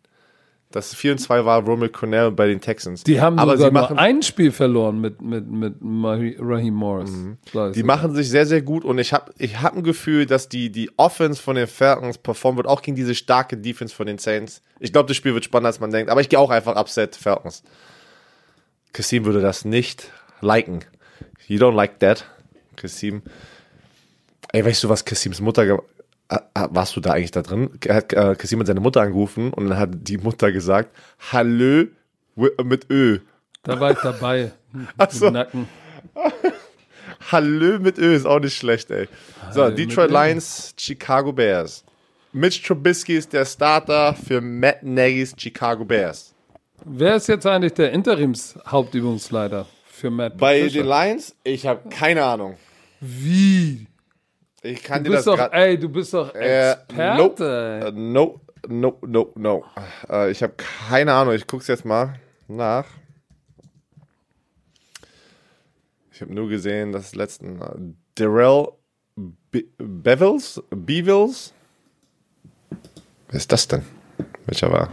Das 4 und 2 war Romel Cornell bei den Texans. Die haben aber sie machen ein Spiel verloren mit, mit, mit Raheem Morris. Mhm. Die machen sich sehr, sehr gut und ich habe ich hab ein Gefühl, dass die, die Offense von den Falcons performen wird, auch gegen diese starke Defense von den Saints. Ich glaube, das Spiel wird spannender, als man denkt, aber ich gehe auch einfach upset Falcons. Kassim würde das nicht liken. You don't like that, Kassim. Ey, weißt du, was Kassims Mutter gemacht warst du da eigentlich da drin? Hat äh, Kassim seine Mutter angerufen und dann hat die Mutter gesagt, Hallo mit Ö. Da war ich dabei. Achso. Nacken. Hallo mit Ö ist auch nicht schlecht, ey. So, Detroit Lions, Chicago Bears. Mitch Trubisky ist der Starter für Matt Nagy's Chicago Bears. Wer ist jetzt eigentlich der Interims-Hauptübungsleiter für Matt Bei Patricia? den Lions? Ich habe keine Ahnung. Wie? Ich kann du dir bist das doch, ey, du bist doch Experte. Äh, no, no, no, no. Äh, ich habe keine Ahnung. Ich guck's jetzt mal nach. Ich habe nur gesehen, dass letzten äh, Darrell Be Bevels, Bevils. Wer ist das denn? Welcher war?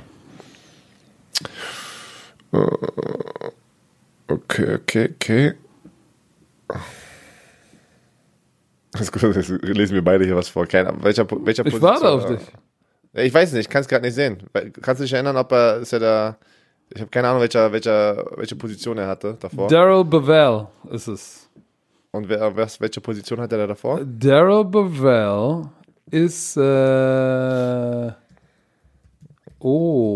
Okay, okay, okay. Jetzt lesen wir beide hier was vor. Keiner, welcher, welcher Ich warte auf dich. Ich weiß nicht, ich kann es gerade nicht sehen. Kannst du dich erinnern, ob er, ist er da, ich habe keine Ahnung, welcher, welcher, welche Position er hatte davor. Daryl Bevell ist es. Und wer, was, welche Position hat er da davor? Daryl Bevell ist, äh, oh,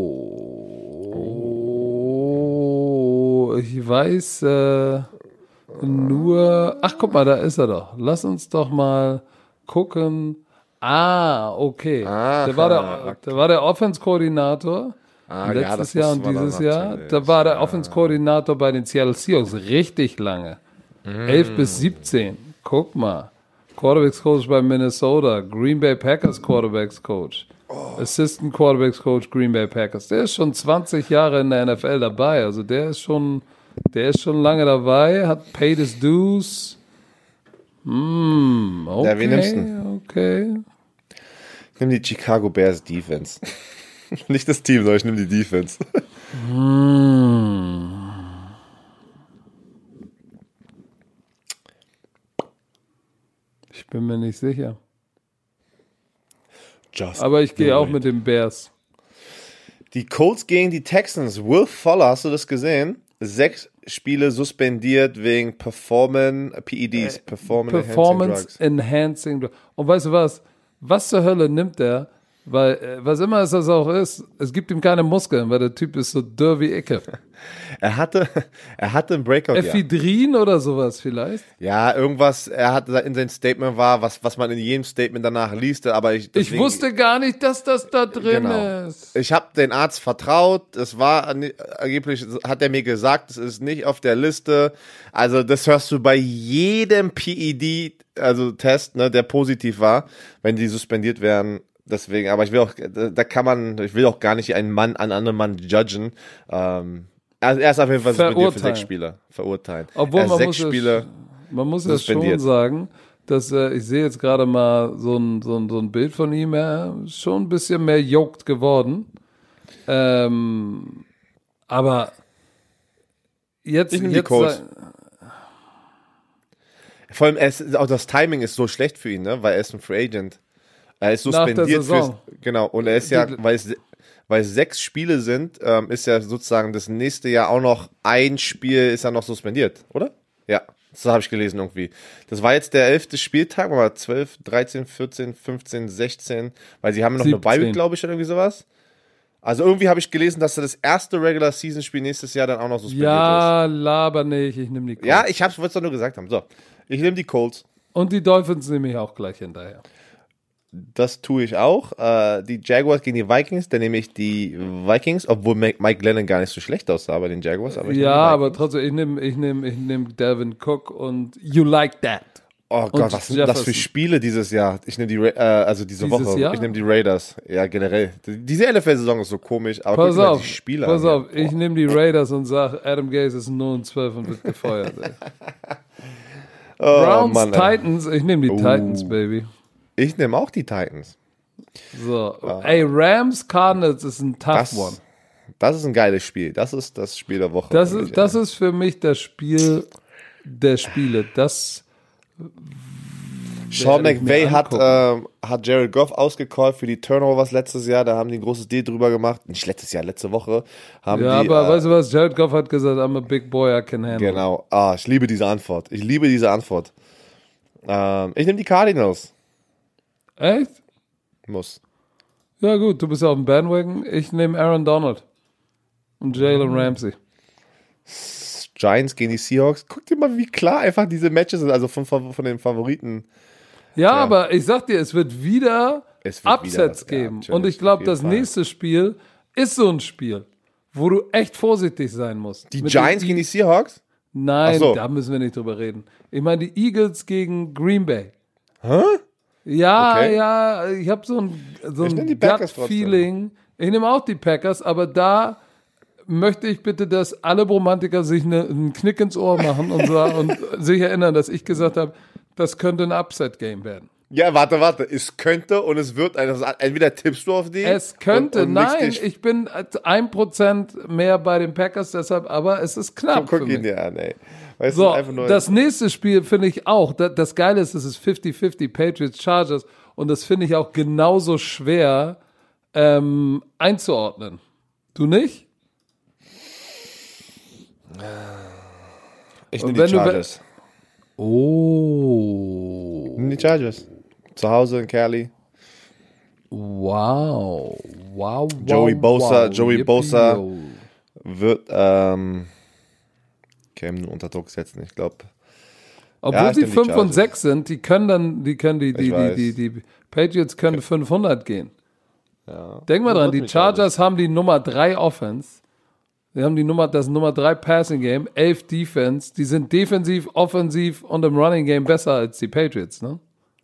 ich weiß, äh, nur, ach guck mal, da ist er doch. Lass uns doch mal gucken. Ah, okay. Aha, der war der, der, war der Offense-Koordinator. Ah, letztes ja, Jahr und dieses Jahr. Da war der Offense-Koordinator bei den Seattle Seahawks richtig lange. Mm. 11 bis 17. Guck mal. Quarterbacks Coach bei Minnesota. Green Bay Packers Quarterbacks Coach. Oh. Assistant Quarterbacks Coach Green Bay Packers. Der ist schon 20 Jahre in der NFL dabei. Also der ist schon, der ist schon lange dabei, hat paid his dues. Hm, okay. Ja, wen nimmst du? Okay. Ich nehme die Chicago Bears Defense. Nicht das Team, sondern ich nehme die Defense. Hm. Ich bin mir nicht sicher. Just Aber ich gehe auch it. mit den Bears. Die Colts gegen die Texans. Will Fuller, hast du das gesehen? Sechs Spiele suspendiert wegen Performance, PEDs, Performance, Enhancing Performance Drugs. Enhancing Drugs. Und weißt du was? Was zur Hölle nimmt der? Weil, äh, was immer es das auch ist, es gibt ihm keine Muskeln, weil der Typ ist so dürr wie Ecke. Er hatte, er hatte ein Breakout. Ja. Ephedrin oder sowas vielleicht? ja, irgendwas, er hat in sein Statement war, was, was man in jedem Statement danach liest, aber ich. Ich deswegen- wusste gar nicht, dass das da drin Genau. ist. Ich habe den Arzt vertraut. Es war an- angeblich, hat er mir gesagt, es ist nicht auf der Liste. Also das hörst du bei jedem PED, also Test, ne, der positiv war, wenn die suspendiert werden. Deswegen, aber ich will auch, da kann man, ich will auch gar nicht einen Mann an anderen Mann judgen. Ähm, also er ist auf jeden Fall suspendiert für sechs Spiele. Verurteilen. Obwohl man sechs muss, Spiele. es, man muss es schon sagen, dass äh, ich sehe jetzt gerade mal so ein, so, ein, so ein Bild von ihm, er ist schon ein bisschen mehr yoked geworden. Ähm, aber jetzt, Ich die jetzt sei- Vor allem, er ist, auch das Timing ist so schlecht für ihn, ne? weil er ist ein Free Agent. Er ist suspendiert fürs, genau, und er ist ja, weil es, weil es sechs Spiele sind, ähm, ist ja sozusagen das nächste Jahr auch noch ein Spiel ist ja noch suspendiert, oder? Ja, das habe ich gelesen irgendwie. Das war jetzt der elfte Spieltag, aber 12, 13, 14, 15, 16, weil sie haben noch eine 17. Bye Week, glaube ich, oder irgendwie sowas. Also irgendwie habe ich gelesen, dass er das erste Regular Season Spiel nächstes Jahr dann auch noch suspendiert ja, laber nicht, ich nehme die ist. Colts. Ja, ich wollte es doch nur gesagt haben. So, ich nehme die Colts. Und die Dolphins nehme ich auch gleich hinterher. Das tue ich auch. Äh, die Jaguars gegen die Vikings, dann nehme ich die Vikings, obwohl Mike Glennon gar nicht so schlecht aussah bei den Jaguars. Aber Ja, aber trotzdem, ich nehme ich nehm, ich nehm Devin Cook und You Like That. Oh Gott, und was sind das für. Spiele dieses Jahr? Ich nehme die, Ra äh, also diese Dieses Woche. Jahr? Ich nehme die Raiders. Ja, generell. Diese NFL-Saison ist so komisch, aber Pass auf, die Spiele pass auf, ich nehme die Raiders und sage, Adam Gaze ist 0 und 12 und wird gefeuert. Oh, Browns, Mann. Titans, ich nehme die Oh. Titans, Baby. Ich nehme auch die Titans. So, ey, Rams, Cardinals ist ein tough Das, one. das ist ein geiles Spiel. Das ist das Spiel der Woche. Das ist, das ist für mich das Spiel der Spiele. Das Sean McVay hat, ähm, hat Jared Goff ausgecallt für die Turnovers letztes Jahr. Da haben die ein großes Deal drüber gemacht. Nicht letztes Jahr, letzte Woche. Haben ja, die, aber äh, weißt du was? Jared Goff hat gesagt, I'm a big boy, I can handle. Genau. Ah, ich liebe diese Antwort. Ich liebe diese Antwort. Ähm, ich nehme die Cardinals. Echt? Muss. Ja gut, du bist auf dem Bandwagon. Ich nehme Aaron Donald und Jalen Mhm. Ramsey. Giants gegen die Seahawks. Guck dir mal, wie klar einfach diese Matches sind. Also von, von den Favoriten. Ja, aber ich sag dir, es wird wieder Es wird Upsets wieder ja, geben. natürlich, und ich glaube, das Fall. nächste Spiel ist so ein Spiel, wo du echt vorsichtig sein musst. Die Mit Giants den- gegen die Seahawks? Nein, so. da müssen wir nicht drüber reden. Ich meine, die Eagles gegen Green Bay. Hä? Ja, Okay. ja, ich habe so ein, so Ich ein Gut-Feeling. Ich nehme auch die Packers, aber da möchte ich bitte, dass alle Romantiker sich ne, einen Knick ins Ohr machen und, sa- und sich erinnern, dass ich gesagt habe, das könnte ein Upset-Game werden. Ja, warte, warte. Es könnte und es wird. Also entweder tippst du auf die. Es könnte, und, und nein. Ich bin ein Prozent mehr bei den Packers, deshalb, aber es ist knapp. Guck ihn dir an, ey. Weißt So, du, das nächste Spiel finde ich auch. Das, das Geile ist, es ist 50-50 Patriots Chargers und das finde ich auch genauso schwer ähm, einzuordnen. Du nicht? ich nehme die du- Chargers. Oh. Ich nehme die Chargers. Zu Hause in Cali. Wow. Wow. Joey wow, Bosa- wow. Joey Yippie, Bosa. Wird, ähm. Cam nur unter Druck setzen, ich glaube. Obwohl Ja, ich sie nehm die 5 und Chargers. 6 sind, die können dann, die können die, die, die, die, die Patriots können 500 gehen. Ja. Denk mal dran, die Chargers haben die Nummer 3 Offense. Die haben die Nummer, das Nummer 3 Passing Game, 11 Defense. Die sind defensiv, offensiv und im Running Game besser als die Patriots, ne?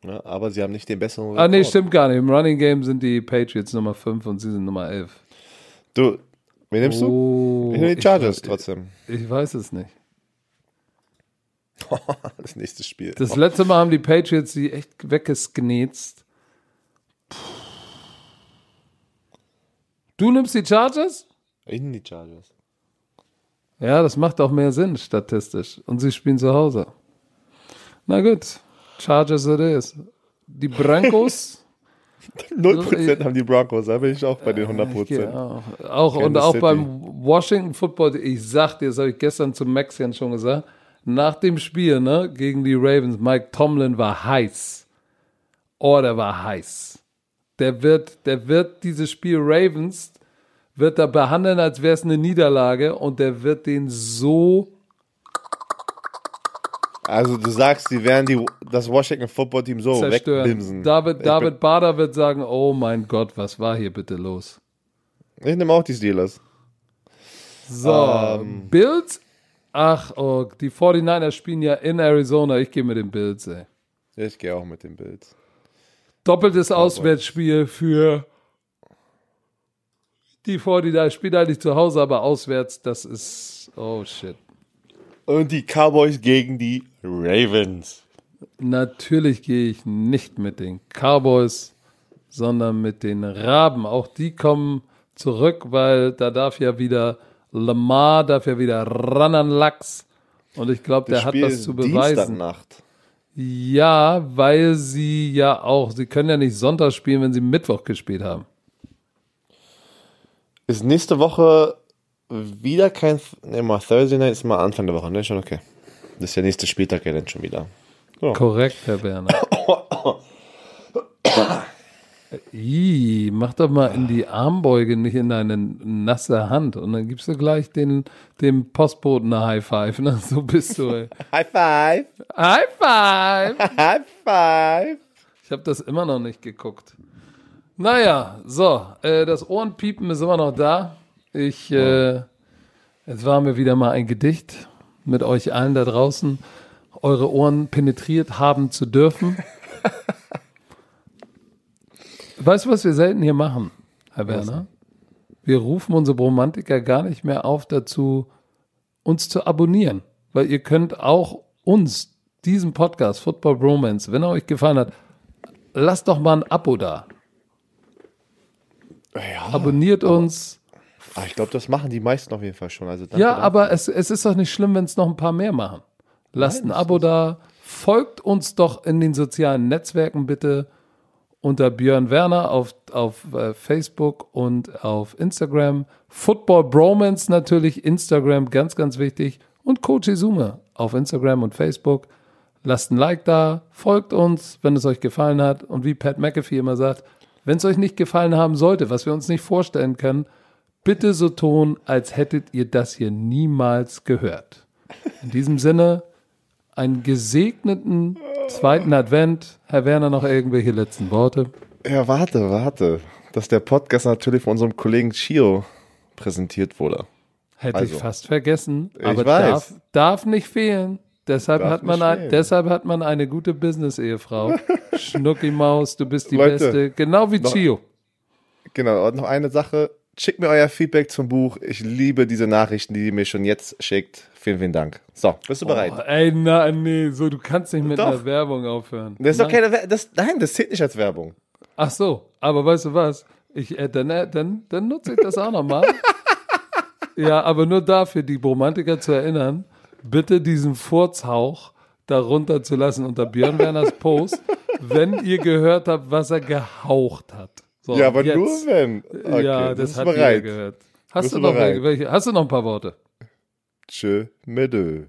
Ja, aber sie haben nicht den besseren. Ah, nee, stimmt gar nicht. Im Running Game sind die Patriots Nummer 5 und sie sind Nummer 11. Du, wen nimmst du? Oh, Ich nehme die Chargers trotzdem. Ich, ich weiß es nicht. das nächste Spiel. Das letzte Mal haben die Patriots die echt weggesknetzt. Du nimmst die Chargers? ich nehme die Chargers. Ja, das macht auch mehr Sinn statistisch. Und sie spielen zu Hause. Na gut, Chargers it is. Die Broncos, 0% haben die Broncos, da bin ich auch bei den ich 100%. gehe auch, auch und auch City. beim Washington Football, ich sag dir, das habe ich gestern zum Maxian schon gesagt, nach dem Spiel ne, gegen die Ravens, Mike Tomlin war heiß. Oh, der war heiß. Der wird, der wird dieses Spiel Ravens, wird er behandeln, als wäre es eine Niederlage und der wird den so Also du sagst, die werden die, das Washington Football Team so zerstören. wegbimsen. David, David Bader wird sagen, oh mein Gott, was war hier bitte los? Ich nehme auch die Steelers. So, Ähm. Bills? Ach, oh, die 49ers spielen ja in Arizona. Ich gehe mit den Bills, ey. Ich gehe auch mit den Bills. Doppeltes Auswärtsspiel für die 49ers. Spielt eigentlich zu Hause, aber auswärts, das ist, oh shit. Und die Cowboys gegen die Ravens. Natürlich gehe ich nicht mit den Cowboys, sondern mit den Raben. Auch die kommen zurück, weil da darf ja wieder Lamar, darf ja wieder ran an Lachs. Und ich glaube, der hat was zu beweisen. Dienstagnacht. Ja, weil sie ja auch, sie können ja nicht Sonntag spielen, wenn sie Mittwoch gespielt haben. Ist nächste Woche wieder kein, ne, mal Thursday Night ist mal Anfang der Woche, ne? Schon okay. Das ist der nächste Spieltag ja dann schon wieder. Korrekt, Herr Werner. Ih, mach doch mal in die Armbeuge, nicht in deine nasse Hand. Und dann gibst du gleich den, dem Postboten eine High Five. Ne? So bist du, ey. High five! High Five! High five! Ich habe das immer noch nicht geguckt. Naja, so, äh, das Ohrenpiepen ist immer noch da. Ich, äh, es war mir wieder mal ein Gedicht mit euch allen da draußen, eure Ohren penetriert haben zu dürfen. weißt du, was wir selten hier machen, Herr Werner? Wir rufen unsere Bromantiker gar nicht mehr auf dazu, uns zu abonnieren. Weil ihr könnt auch uns, diesen Podcast, Football Bromance, wenn er euch gefallen hat, lasst doch mal ein Abo da. Ja, Abonniert uns. Ah, ich glaube, das machen die meisten auf jeden Fall schon. Also danke, Ja, danke. aber es, es ist doch nicht schlimm, wenn es noch ein paar mehr machen. Lasst ein Abo da. Folgt uns doch in den sozialen Netzwerken bitte unter Björn Werner auf, auf äh, Facebook und auf Instagram. Football Bromance natürlich, Instagram, ganz, ganz wichtig. Und Coach Izume auf Instagram und Facebook. Lasst ein Like da, folgt uns, wenn es euch gefallen hat. Und wie Pat McAfee immer sagt, wenn es euch nicht gefallen haben sollte, was wir uns nicht vorstellen können, bitte so tun, als hättet ihr das hier niemals gehört. In diesem Sinne, einen gesegneten zweiten Advent. Herr Werner, noch irgendwelche letzten Worte? Ja, warte, warte. Dass der Podcast natürlich von unserem Kollegen Chio präsentiert wurde. Hätte Also. ich fast vergessen, Ich aber weiß. darf, darf nicht fehlen. Deshalb Darf hat, man ein, fehlen. deshalb hat man eine gute Business-Ehefrau. Schnucki Maus, du bist die Leute, Beste. Genau wie noch- Chio. Genau, und noch eine Sache. Schickt mir euer Feedback zum Buch. Ich liebe diese Nachrichten, die ihr mir schon jetzt schickt. Vielen, vielen Dank. So, bist du bereit? Oh, ey, na, nee, so, du kannst nicht mit Doch. einer Werbung aufhören. Das ist doch Nein. keine Wer- das, Nein, das zählt nicht als Werbung. Ach so, aber weißt du was? Ich, äh, dann, äh, dann, dann nutze ich das auch nochmal. ja, aber nur dafür, die Romantiker zu erinnern, bitte diesen Furzhauch darunter zu lassen unter Björn Werners Post, wenn ihr gehört habt, was er gehaucht hat. So, ja, aber jetzt. nur wenn. Okay, ja, das hat jeder bereit. gehört. Hast du, noch welche? Hast du noch ein paar Worte? Tschö, mit Ö.